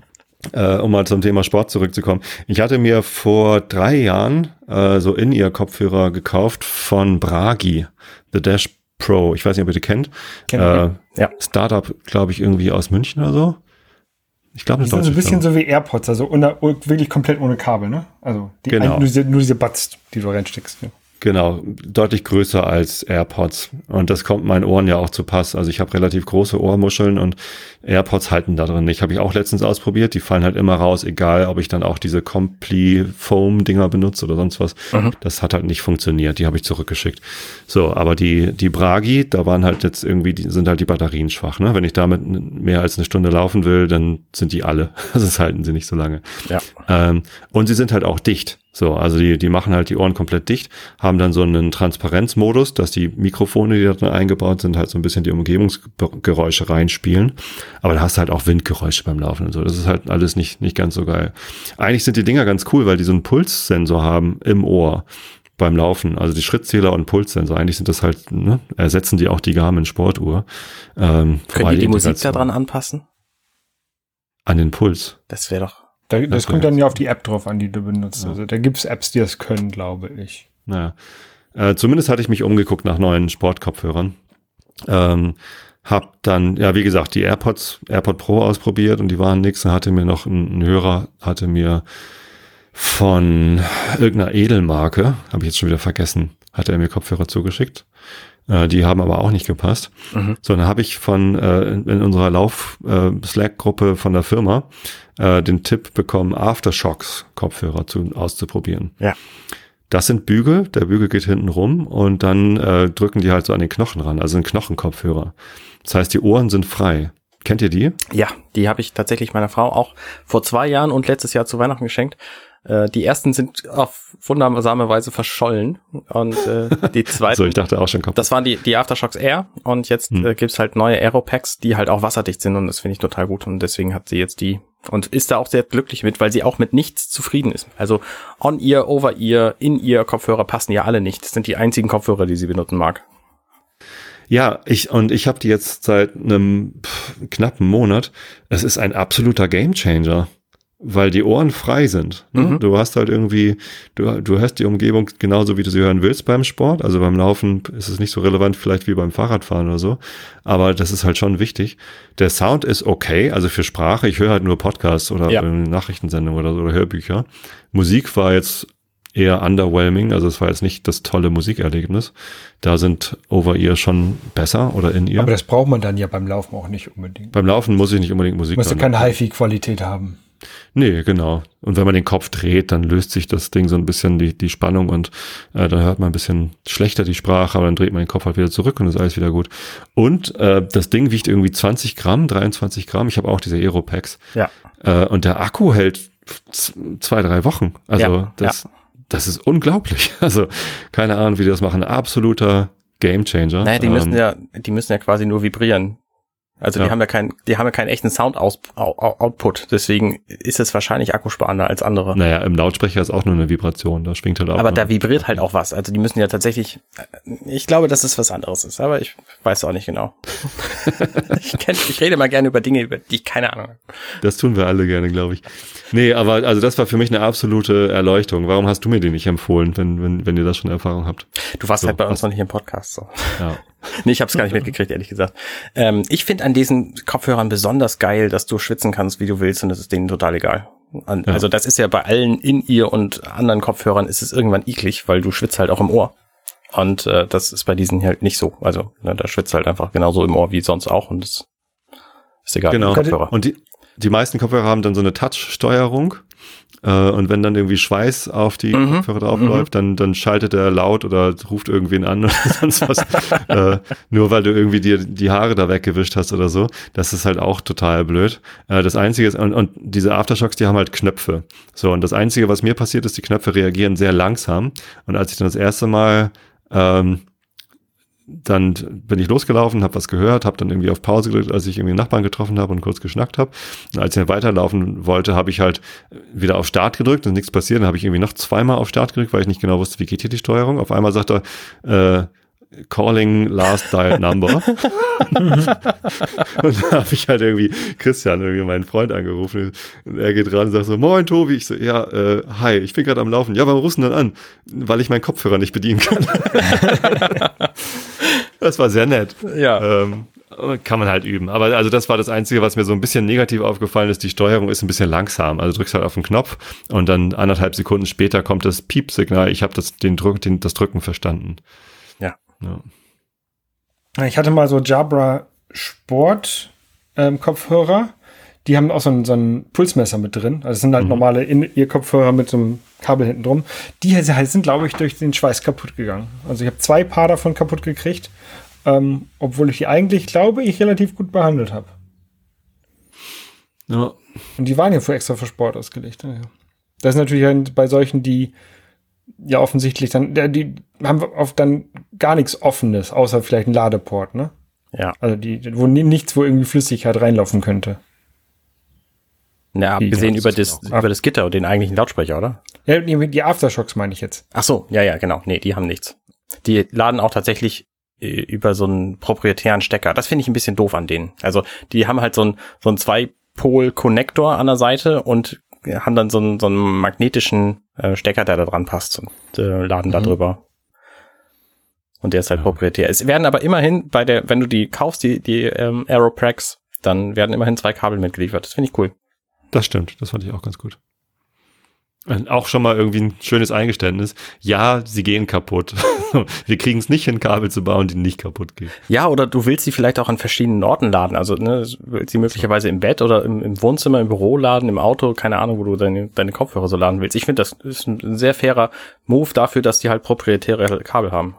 äh, um mal zum Thema Sport zurückzukommen. Ich hatte mir vor drei Jahren äh, so In-Ear-Kopfhörer gekauft von Bragi, The Dash Pro. Ich weiß nicht, ob ihr die kennt. Kennt äh, ja. Startup, glaube ich, irgendwie aus München oder so. Ich glaube, das ist so ein bisschen so wie AirPods, also ohne, wirklich komplett ohne Kabel, ne? Also die, genau. nur, diese, nur diese Buds, die du reinsteckst. Ja. Genau, deutlich größer als AirPods. Und das kommt meinen Ohren ja auch zu Pass. Also ich habe relativ große Ohrmuscheln und AirPods halten da drin nicht. Habe ich auch letztens ausprobiert. Die fallen halt immer raus, egal ob ich dann auch diese Compli Foam Dinger benutze oder sonst was. Mhm. Das hat halt nicht funktioniert. Die habe ich zurückgeschickt. So, aber die, die Bragi, da waren halt jetzt irgendwie, die sind halt die Batterien schwach. Ne? Wenn ich damit mehr als eine Stunde laufen will, dann sind die alle. Also (laughs) das halten sie nicht so lange. Ja. Ähm, und sie sind halt auch dicht. So, also die, die machen halt die Ohren komplett dicht, haben dann so einen Transparenzmodus, dass die Mikrofone, die da drin eingebaut sind, halt so ein bisschen die Umgebungsgeräusche reinspielen. Aber da hast du halt auch Windgeräusche beim Laufen und so. Das ist halt alles nicht, nicht ganz so geil. Eigentlich sind die Dinger ganz cool, weil die so einen Pulssensor haben im Ohr beim Laufen. Also die Schrittzähler und Pulssensor. Eigentlich sind das halt, ne, ersetzen die auch die Garmin Sportuhr. Ähm, Können die die Musik da dran anpassen? An den Puls. Das wäre doch da, das, das kommt dann ja auf die App drauf an, die du benutzt. Ja. Also da gibt's Apps, die das können, glaube ich. Naja. Äh, zumindest hatte ich mich umgeguckt nach neuen Sportkopfhörern. Ähm, hab dann, ja, wie gesagt, die AirPods, AirPod Pro ausprobiert und die waren nix. Dann hatte mir noch ein, ein Hörer, hatte mir von irgendeiner Edelmarke, habe ich jetzt schon wieder vergessen, hat er mir Kopfhörer zugeschickt. Äh, die haben aber auch nicht gepasst. Mhm. So, dann habe ich von äh, in, in unserer Lauf-Slack-Gruppe äh, von der Firma äh, den Tipp bekommen, Aftershocks-Kopfhörer zu, auszuprobieren. Ja. Das sind Bügel, der Bügel geht hinten rum und dann äh, drücken die halt so an den Knochen ran, also ein Knochenkopfhörer. Das heißt, die Ohren sind frei. Kennt ihr die? Ja, die habe ich tatsächlich meiner Frau auch vor zwei Jahren und letztes Jahr zu Weihnachten geschenkt. Äh, die ersten sind auf wundersame Weise verschollen und äh, die (laughs) zweiten. so, ich dachte auch schon kaputt. Das waren die, die Aftershocks Air und jetzt hm. äh, gibt's halt neue Aeropacks, die halt auch wasserdicht sind und das finde ich total gut und deswegen hat sie jetzt die und ist da auch sehr glücklich mit, weil sie auch mit nichts zufrieden ist. Also On-Ear, Over-Ear, In-Ear Kopfhörer passen ja alle nicht. Das sind die einzigen Kopfhörer, die sie benutzen mag. Ja, ich und ich habe die jetzt seit einem pff, knappen Monat. Es ist ein absoluter Gamechanger weil die Ohren frei sind. Ne? Mhm. Du hast halt irgendwie, du, du hörst die Umgebung genauso, wie du sie hören willst beim Sport. Also beim Laufen ist es nicht so relevant vielleicht wie beim Fahrradfahren oder so, aber das ist halt schon wichtig. Der Sound ist okay, also für Sprache. Ich höre halt nur Podcasts oder ja. Nachrichtensendungen oder, so, oder Hörbücher. Musik war jetzt eher underwhelming, also es war jetzt nicht das tolle Musikerlebnis. Da sind Over-Ear schon besser oder in ihr. Aber das braucht man dann ja beim Laufen auch nicht unbedingt. Beim Laufen muss ich nicht unbedingt Musik Musst du keine HiFi-Qualität haben. Nee, genau. Und wenn man den Kopf dreht, dann löst sich das Ding so ein bisschen die, die Spannung und äh, dann hört man ein bisschen schlechter die Sprache, aber dann dreht man den Kopf halt wieder zurück und ist alles wieder gut. Und äh, das Ding wiegt irgendwie 20 Gramm, 23 Gramm. Ich habe auch diese Aero-Packs. Ja. Äh, und der Akku hält zwei, drei Wochen. Also ja, das, ja. das ist unglaublich. (laughs) Also keine Ahnung, wie die das machen. Absoluter Gamechanger. Naja, die ähm, müssen ja, die müssen ja quasi nur vibrieren Also Ja. die haben ja keinen, die haben ja keinen echten Sound-Output. Deswegen ist es wahrscheinlich akkusparender als andere. Naja, im Lautsprecher ist auch nur eine Vibration, da schwingt halt auch. Aber da vibriert halt auch was. Also die müssen ja tatsächlich. Ich glaube, dass es was anderes ist, aber ich weiß auch nicht genau. (laughs) ich, kenn, ich rede mal gerne über Dinge, über die ich keine Ahnung habe. Das tun wir alle gerne, glaube ich. Nee, aber also das war für mich eine absolute Erleuchtung. Warum hast du mir den nicht empfohlen, wenn, wenn, wenn ihr das schon Erfahrung habt? Du warst So, halt bei uns noch nicht im Podcast. So. Ja. (laughs) Nee, ich habe es gar nicht mitgekriegt, ehrlich gesagt. Ähm, ich finde an diesen Kopfhörern besonders geil, dass du schwitzen kannst, wie du willst, und das ist denen total egal. An, Ja. Also das ist ja bei allen in ihr und anderen Kopfhörern ist es irgendwann eklig, weil du schwitzt halt auch im Ohr. Und äh, das ist bei diesen halt nicht so. Also ne, da schwitzt halt einfach genauso im Ohr wie sonst auch und das ist egal. Genau. Kopfhörer. Und die, die meisten Kopfhörer haben dann so eine Touch-Steuerung. Äh, und wenn dann irgendwie Schweiß auf die Mhm. Kopfhörer draufläuft, dann, dann schaltet er laut oder ruft irgendwen an oder (laughs) sonst was. äh, nur weil du irgendwie dir die Haare da weggewischt hast oder so. Das ist halt auch total blöd. Äh, das Einzige ist, und, und diese Aftershocks, die haben halt Knöpfe. So, und das Einzige, was mir passiert ist, die Knöpfe reagieren sehr langsam. Und als ich dann das erste Mal ähm, dann bin ich losgelaufen, habe was gehört, habe dann irgendwie auf Pause gedrückt, als ich irgendwie einen Nachbarn getroffen habe und kurz geschnackt habe. Und als ich dann weiterlaufen wollte, habe ich halt wieder auf Start gedrückt und nichts passiert. Dann habe ich irgendwie noch zweimal auf Start gedrückt, weil ich nicht genau wusste, wie geht hier die Steuerung. Auf einmal sagt er, äh, Calling last dialed number. (laughs) und da habe ich halt irgendwie Christian, irgendwie meinen Freund angerufen. Und er geht ran und sagt so, moin Tobi. Ich so, ja, äh, hi, ich bin gerade am Laufen. Ja, warum denn dann an? Weil ich meinen Kopfhörer nicht bedienen kann. (laughs) das war sehr nett. Ja. Ähm, kann man halt üben. Aber also das war das Einzige, was mir so ein bisschen negativ aufgefallen ist. Die Steuerung ist ein bisschen langsam. Also du drückst halt auf den Knopf und dann anderthalb Sekunden später kommt das Piep-Signal. Ich habe das, den Druck, den, das Drücken verstanden. Ja. ja. Ich hatte mal so Jabra Sport ähm, Kopfhörer. Die haben auch so ein, so ein Pulsmesser mit drin. Also es sind halt Mhm. normale In-Ear-Kopfhörer mit so einem Kabel hinten drum. Die sind, glaube ich, durch den Schweiß kaputt gegangen. Also ich habe zwei Paar davon kaputt gekriegt, ähm, obwohl ich die eigentlich, glaube ich, relativ gut behandelt habe. ja. Und die waren ja für extra für Sport ausgelegt. Ja. Das ist natürlich bei solchen, die ja offensichtlich dann, die haben oft dann gar nichts Offenes, außer vielleicht ein Ladeport, ne? Ja. Also die, wo ni- nichts, wo irgendwie Flüssigkeit reinlaufen könnte. Na, Die- abgesehen ja, über das ist über das Gitter und den eigentlichen Lautsprecher, oder? Ja, die, Aftershocks meine ich jetzt. Ach so, ja, ja, genau. Nee, die haben nichts. Die laden auch tatsächlich über so einen proprietären Stecker. Das finde ich ein bisschen doof an denen. Also die haben halt so einen so einen Zwei-Pol-Connector an der Seite und haben dann so einen, so einen magnetischen äh, Stecker, der da dran passt und äh, laden da Mhm. drüber. Und der ist halt proprietär. Es werden aber immerhin bei der, wenn du die kaufst, die, die ähm, Aeroprax, dann werden immerhin zwei Kabel mitgeliefert. Das finde ich cool. Das stimmt, das fand ich auch ganz gut. Und auch schon mal irgendwie ein schönes Eingeständnis. Ja, sie gehen kaputt. (laughs) (laughs) Wir kriegen es nicht hin, Kabel zu bauen, die nicht kaputt gehen. Ja, oder du willst sie vielleicht auch an verschiedenen Orten laden. Also ne, willst sie möglicherweise im Bett oder im, im Wohnzimmer, im Büro laden, im Auto, keine Ahnung, wo du deine, deine Kopfhörer so laden willst. Ich finde, das ist ein sehr fairer Move dafür, dass die halt proprietäre Kabel haben.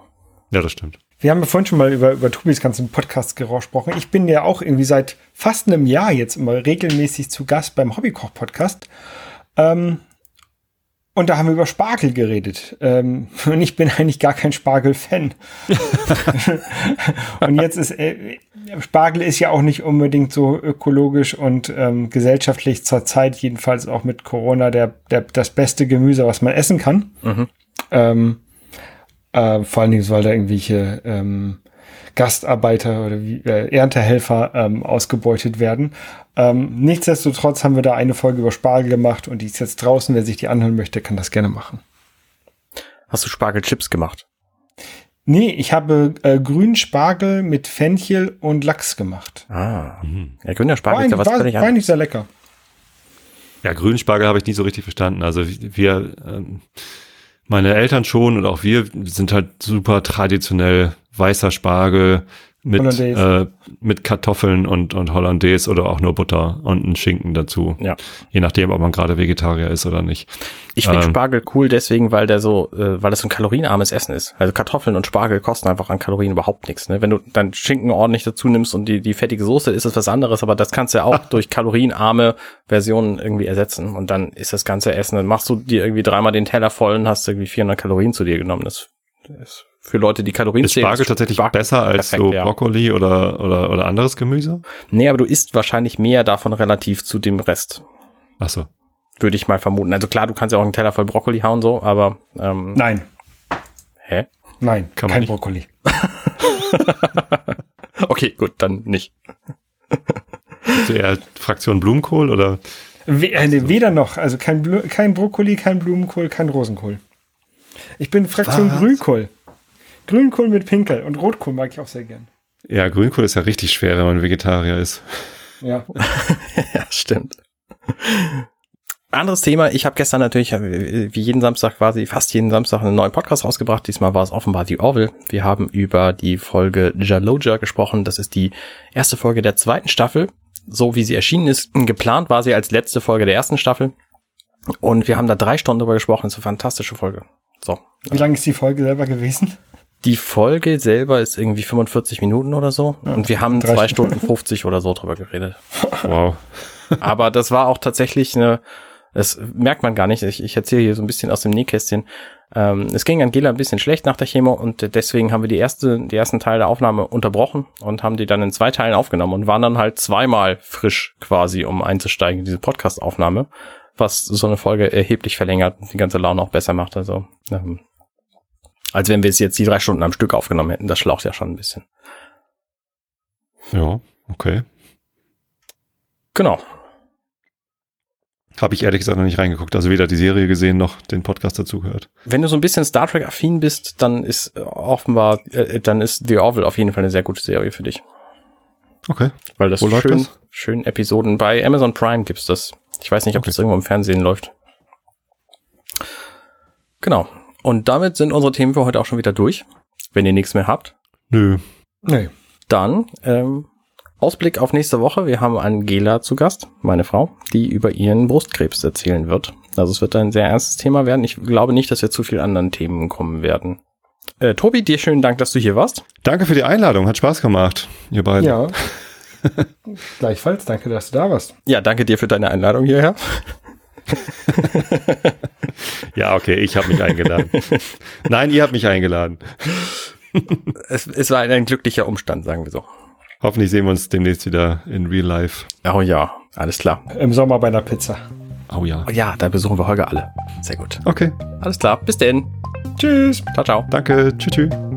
Ja, das stimmt. Wir haben ja vorhin schon mal über, über Tobis ganzen Podcast gesprochen. Ich bin ja auch irgendwie seit fast einem Jahr jetzt immer regelmäßig zu Gast beim Hobbykoch-Podcast. Ähm, und da haben wir über Spargel geredet. Ähm, (laughs) und ich bin eigentlich gar kein Spargel-Fan. (laughs) und jetzt ist, äh, Spargel ist ja auch nicht unbedingt so ökologisch und ähm, gesellschaftlich zurzeit, jedenfalls auch mit Corona, der, der, das beste Gemüse, was man essen kann. Mhm. Ähm, äh, vor allen Dingen, weil da irgendwelche ähm, Gastarbeiter oder wie, äh, Erntehelfer ähm, ausgebeutet werden. Ähm, nichtsdestotrotz haben wir da eine Folge über Spargel gemacht und die ist jetzt draußen. Wer sich die anhören möchte, kann das gerne machen. Hast du Spargelchips gemacht? Nee, ich habe äh, grünen Spargel mit Fenchel und Lachs gemacht. Ah. Mhm. Ja, grüner War, Spargel ist ja was war, völlig war anderes. nicht sehr lecker. Ja, Grünspargel habe ich nie so richtig verstanden. Also wir, ähm, meine Eltern schon und auch wir sind halt super traditionell weißer Spargel mit, äh, mit Kartoffeln und, und Hollandaise oder auch nur Butter und einen Schinken dazu. Ja. Je nachdem, ob man gerade Vegetarier ist oder nicht. Ich finde Ähm. Spargel cool deswegen, weil der so, äh, weil das so ein kalorienarmes Essen ist. Also Kartoffeln und Spargel kosten einfach an Kalorien überhaupt nichts. Ne? Wenn du dann Schinken ordentlich dazu nimmst und die, die fettige Soße, ist es was anderes, aber das kannst du ja auch durch kalorienarme Versionen irgendwie ersetzen. Und dann ist das ganze Essen, dann machst du dir irgendwie dreimal den Teller voll und hast irgendwie 400 Kalorien zu dir genommen. Das für Leute, die Kalorien Ist Spargel tatsächlich Spargel besser als perfekt, so ja. Brokkoli oder, oder, oder anderes Gemüse? Nee, aber du isst wahrscheinlich mehr davon relativ zu dem Rest. Ach so. Würde ich mal vermuten. Also klar, du kannst ja auch einen Teller voll Brokkoli hauen, so, aber ähm, Nein, hä? nein, Kann man kein. Brokkoli. (laughs) Okay, gut, dann nicht. Ist eher Fraktion Blumenkohl oder? We nee, weder noch. Also kein, Blu kein Brokkoli, kein Blumenkohl, kein Rosenkohl. Ich bin Fraktion Was? Grünkohl. Grünkohl mit Pinkel und Rotkohl mag ich auch sehr gern. Ja, Grünkohl ist ja richtig schwer, wenn man Vegetarier ist. Ja. (laughs) ja, stimmt. Anderes Thema, ich habe gestern natürlich, äh, wie jeden Samstag quasi, fast jeden Samstag einen neuen Podcast rausgebracht. Diesmal war es offenbar die Orville. Wir haben über die Folge Jaloja gesprochen. Das ist die erste Folge der zweiten Staffel. So wie sie erschienen ist. Geplant war sie als letzte Folge der ersten Staffel. Und wir haben da drei Stunden drüber gesprochen. Das ist eine fantastische Folge. So. Wie lang ist die Folge selber gewesen? Die Folge selber ist irgendwie 45 Minuten oder so. Und wir haben drei zwei Stunden 50 oder so drüber geredet. (laughs) Wow. Aber das war auch tatsächlich eine, das merkt man gar nicht. Ich, ich erzähle hier so ein bisschen aus dem Nähkästchen. Ähm, es ging Angela ein bisschen schlecht nach der Chemo und deswegen haben wir die erste, die ersten Teil der Aufnahme unterbrochen und haben die dann in zwei Teilen aufgenommen und waren dann halt zweimal frisch quasi, um einzusteigen in diese Podcast-Aufnahme, was so eine Folge erheblich verlängert und die ganze Laune auch besser macht. Also, ähm, als wenn wir es jetzt die drei Stunden am Stück aufgenommen hätten. Das schlaucht ja schon ein bisschen. Ja, okay. Genau. Habe ich ehrlich gesagt noch nicht reingeguckt. Also weder die Serie gesehen noch den Podcast dazu gehört. Wenn du so ein bisschen Star Trek affin bist, dann ist äh, offenbar, äh, dann ist The Orville auf jeden Fall eine sehr gute Serie für dich. Okay. Weil das Wo schön, das? schön Episoden bei Amazon Prime gibt's das. Ich weiß nicht, ob Okay. das irgendwo im Fernsehen läuft. Genau. Und damit sind unsere Themen für heute auch schon wieder durch. Wenn ihr nichts mehr habt, Nö. Nee. dann ähm, Ausblick auf nächste Woche. Wir haben Angela zu Gast, meine Frau, die über ihren Brustkrebs erzählen wird. Also es wird ein sehr ernstes Thema werden. Ich glaube nicht, dass wir zu viel anderen Themen kommen werden. Äh, Tobi, dir schönen Dank, dass du hier warst. Danke für die Einladung. Hat Spaß gemacht, ihr beiden. Ja. (laughs) (laughs) Gleichfalls, danke, dass du da warst. Ja, danke dir für deine Einladung hierher. (laughs) Ja, okay, ich habe mich eingeladen. Nein, ihr habt mich eingeladen. Es, es war ein glücklicher Umstand, sagen wir so. Hoffentlich sehen wir uns demnächst wieder in Real Life. Oh ja, alles klar. Im Sommer bei einer Pizza. Oh ja. Oh ja, da besuchen wir Holger alle. Sehr gut. Okay. Alles klar, bis denn. Tschüss. Ciao, ciao. Danke. Tschüss. tschüss.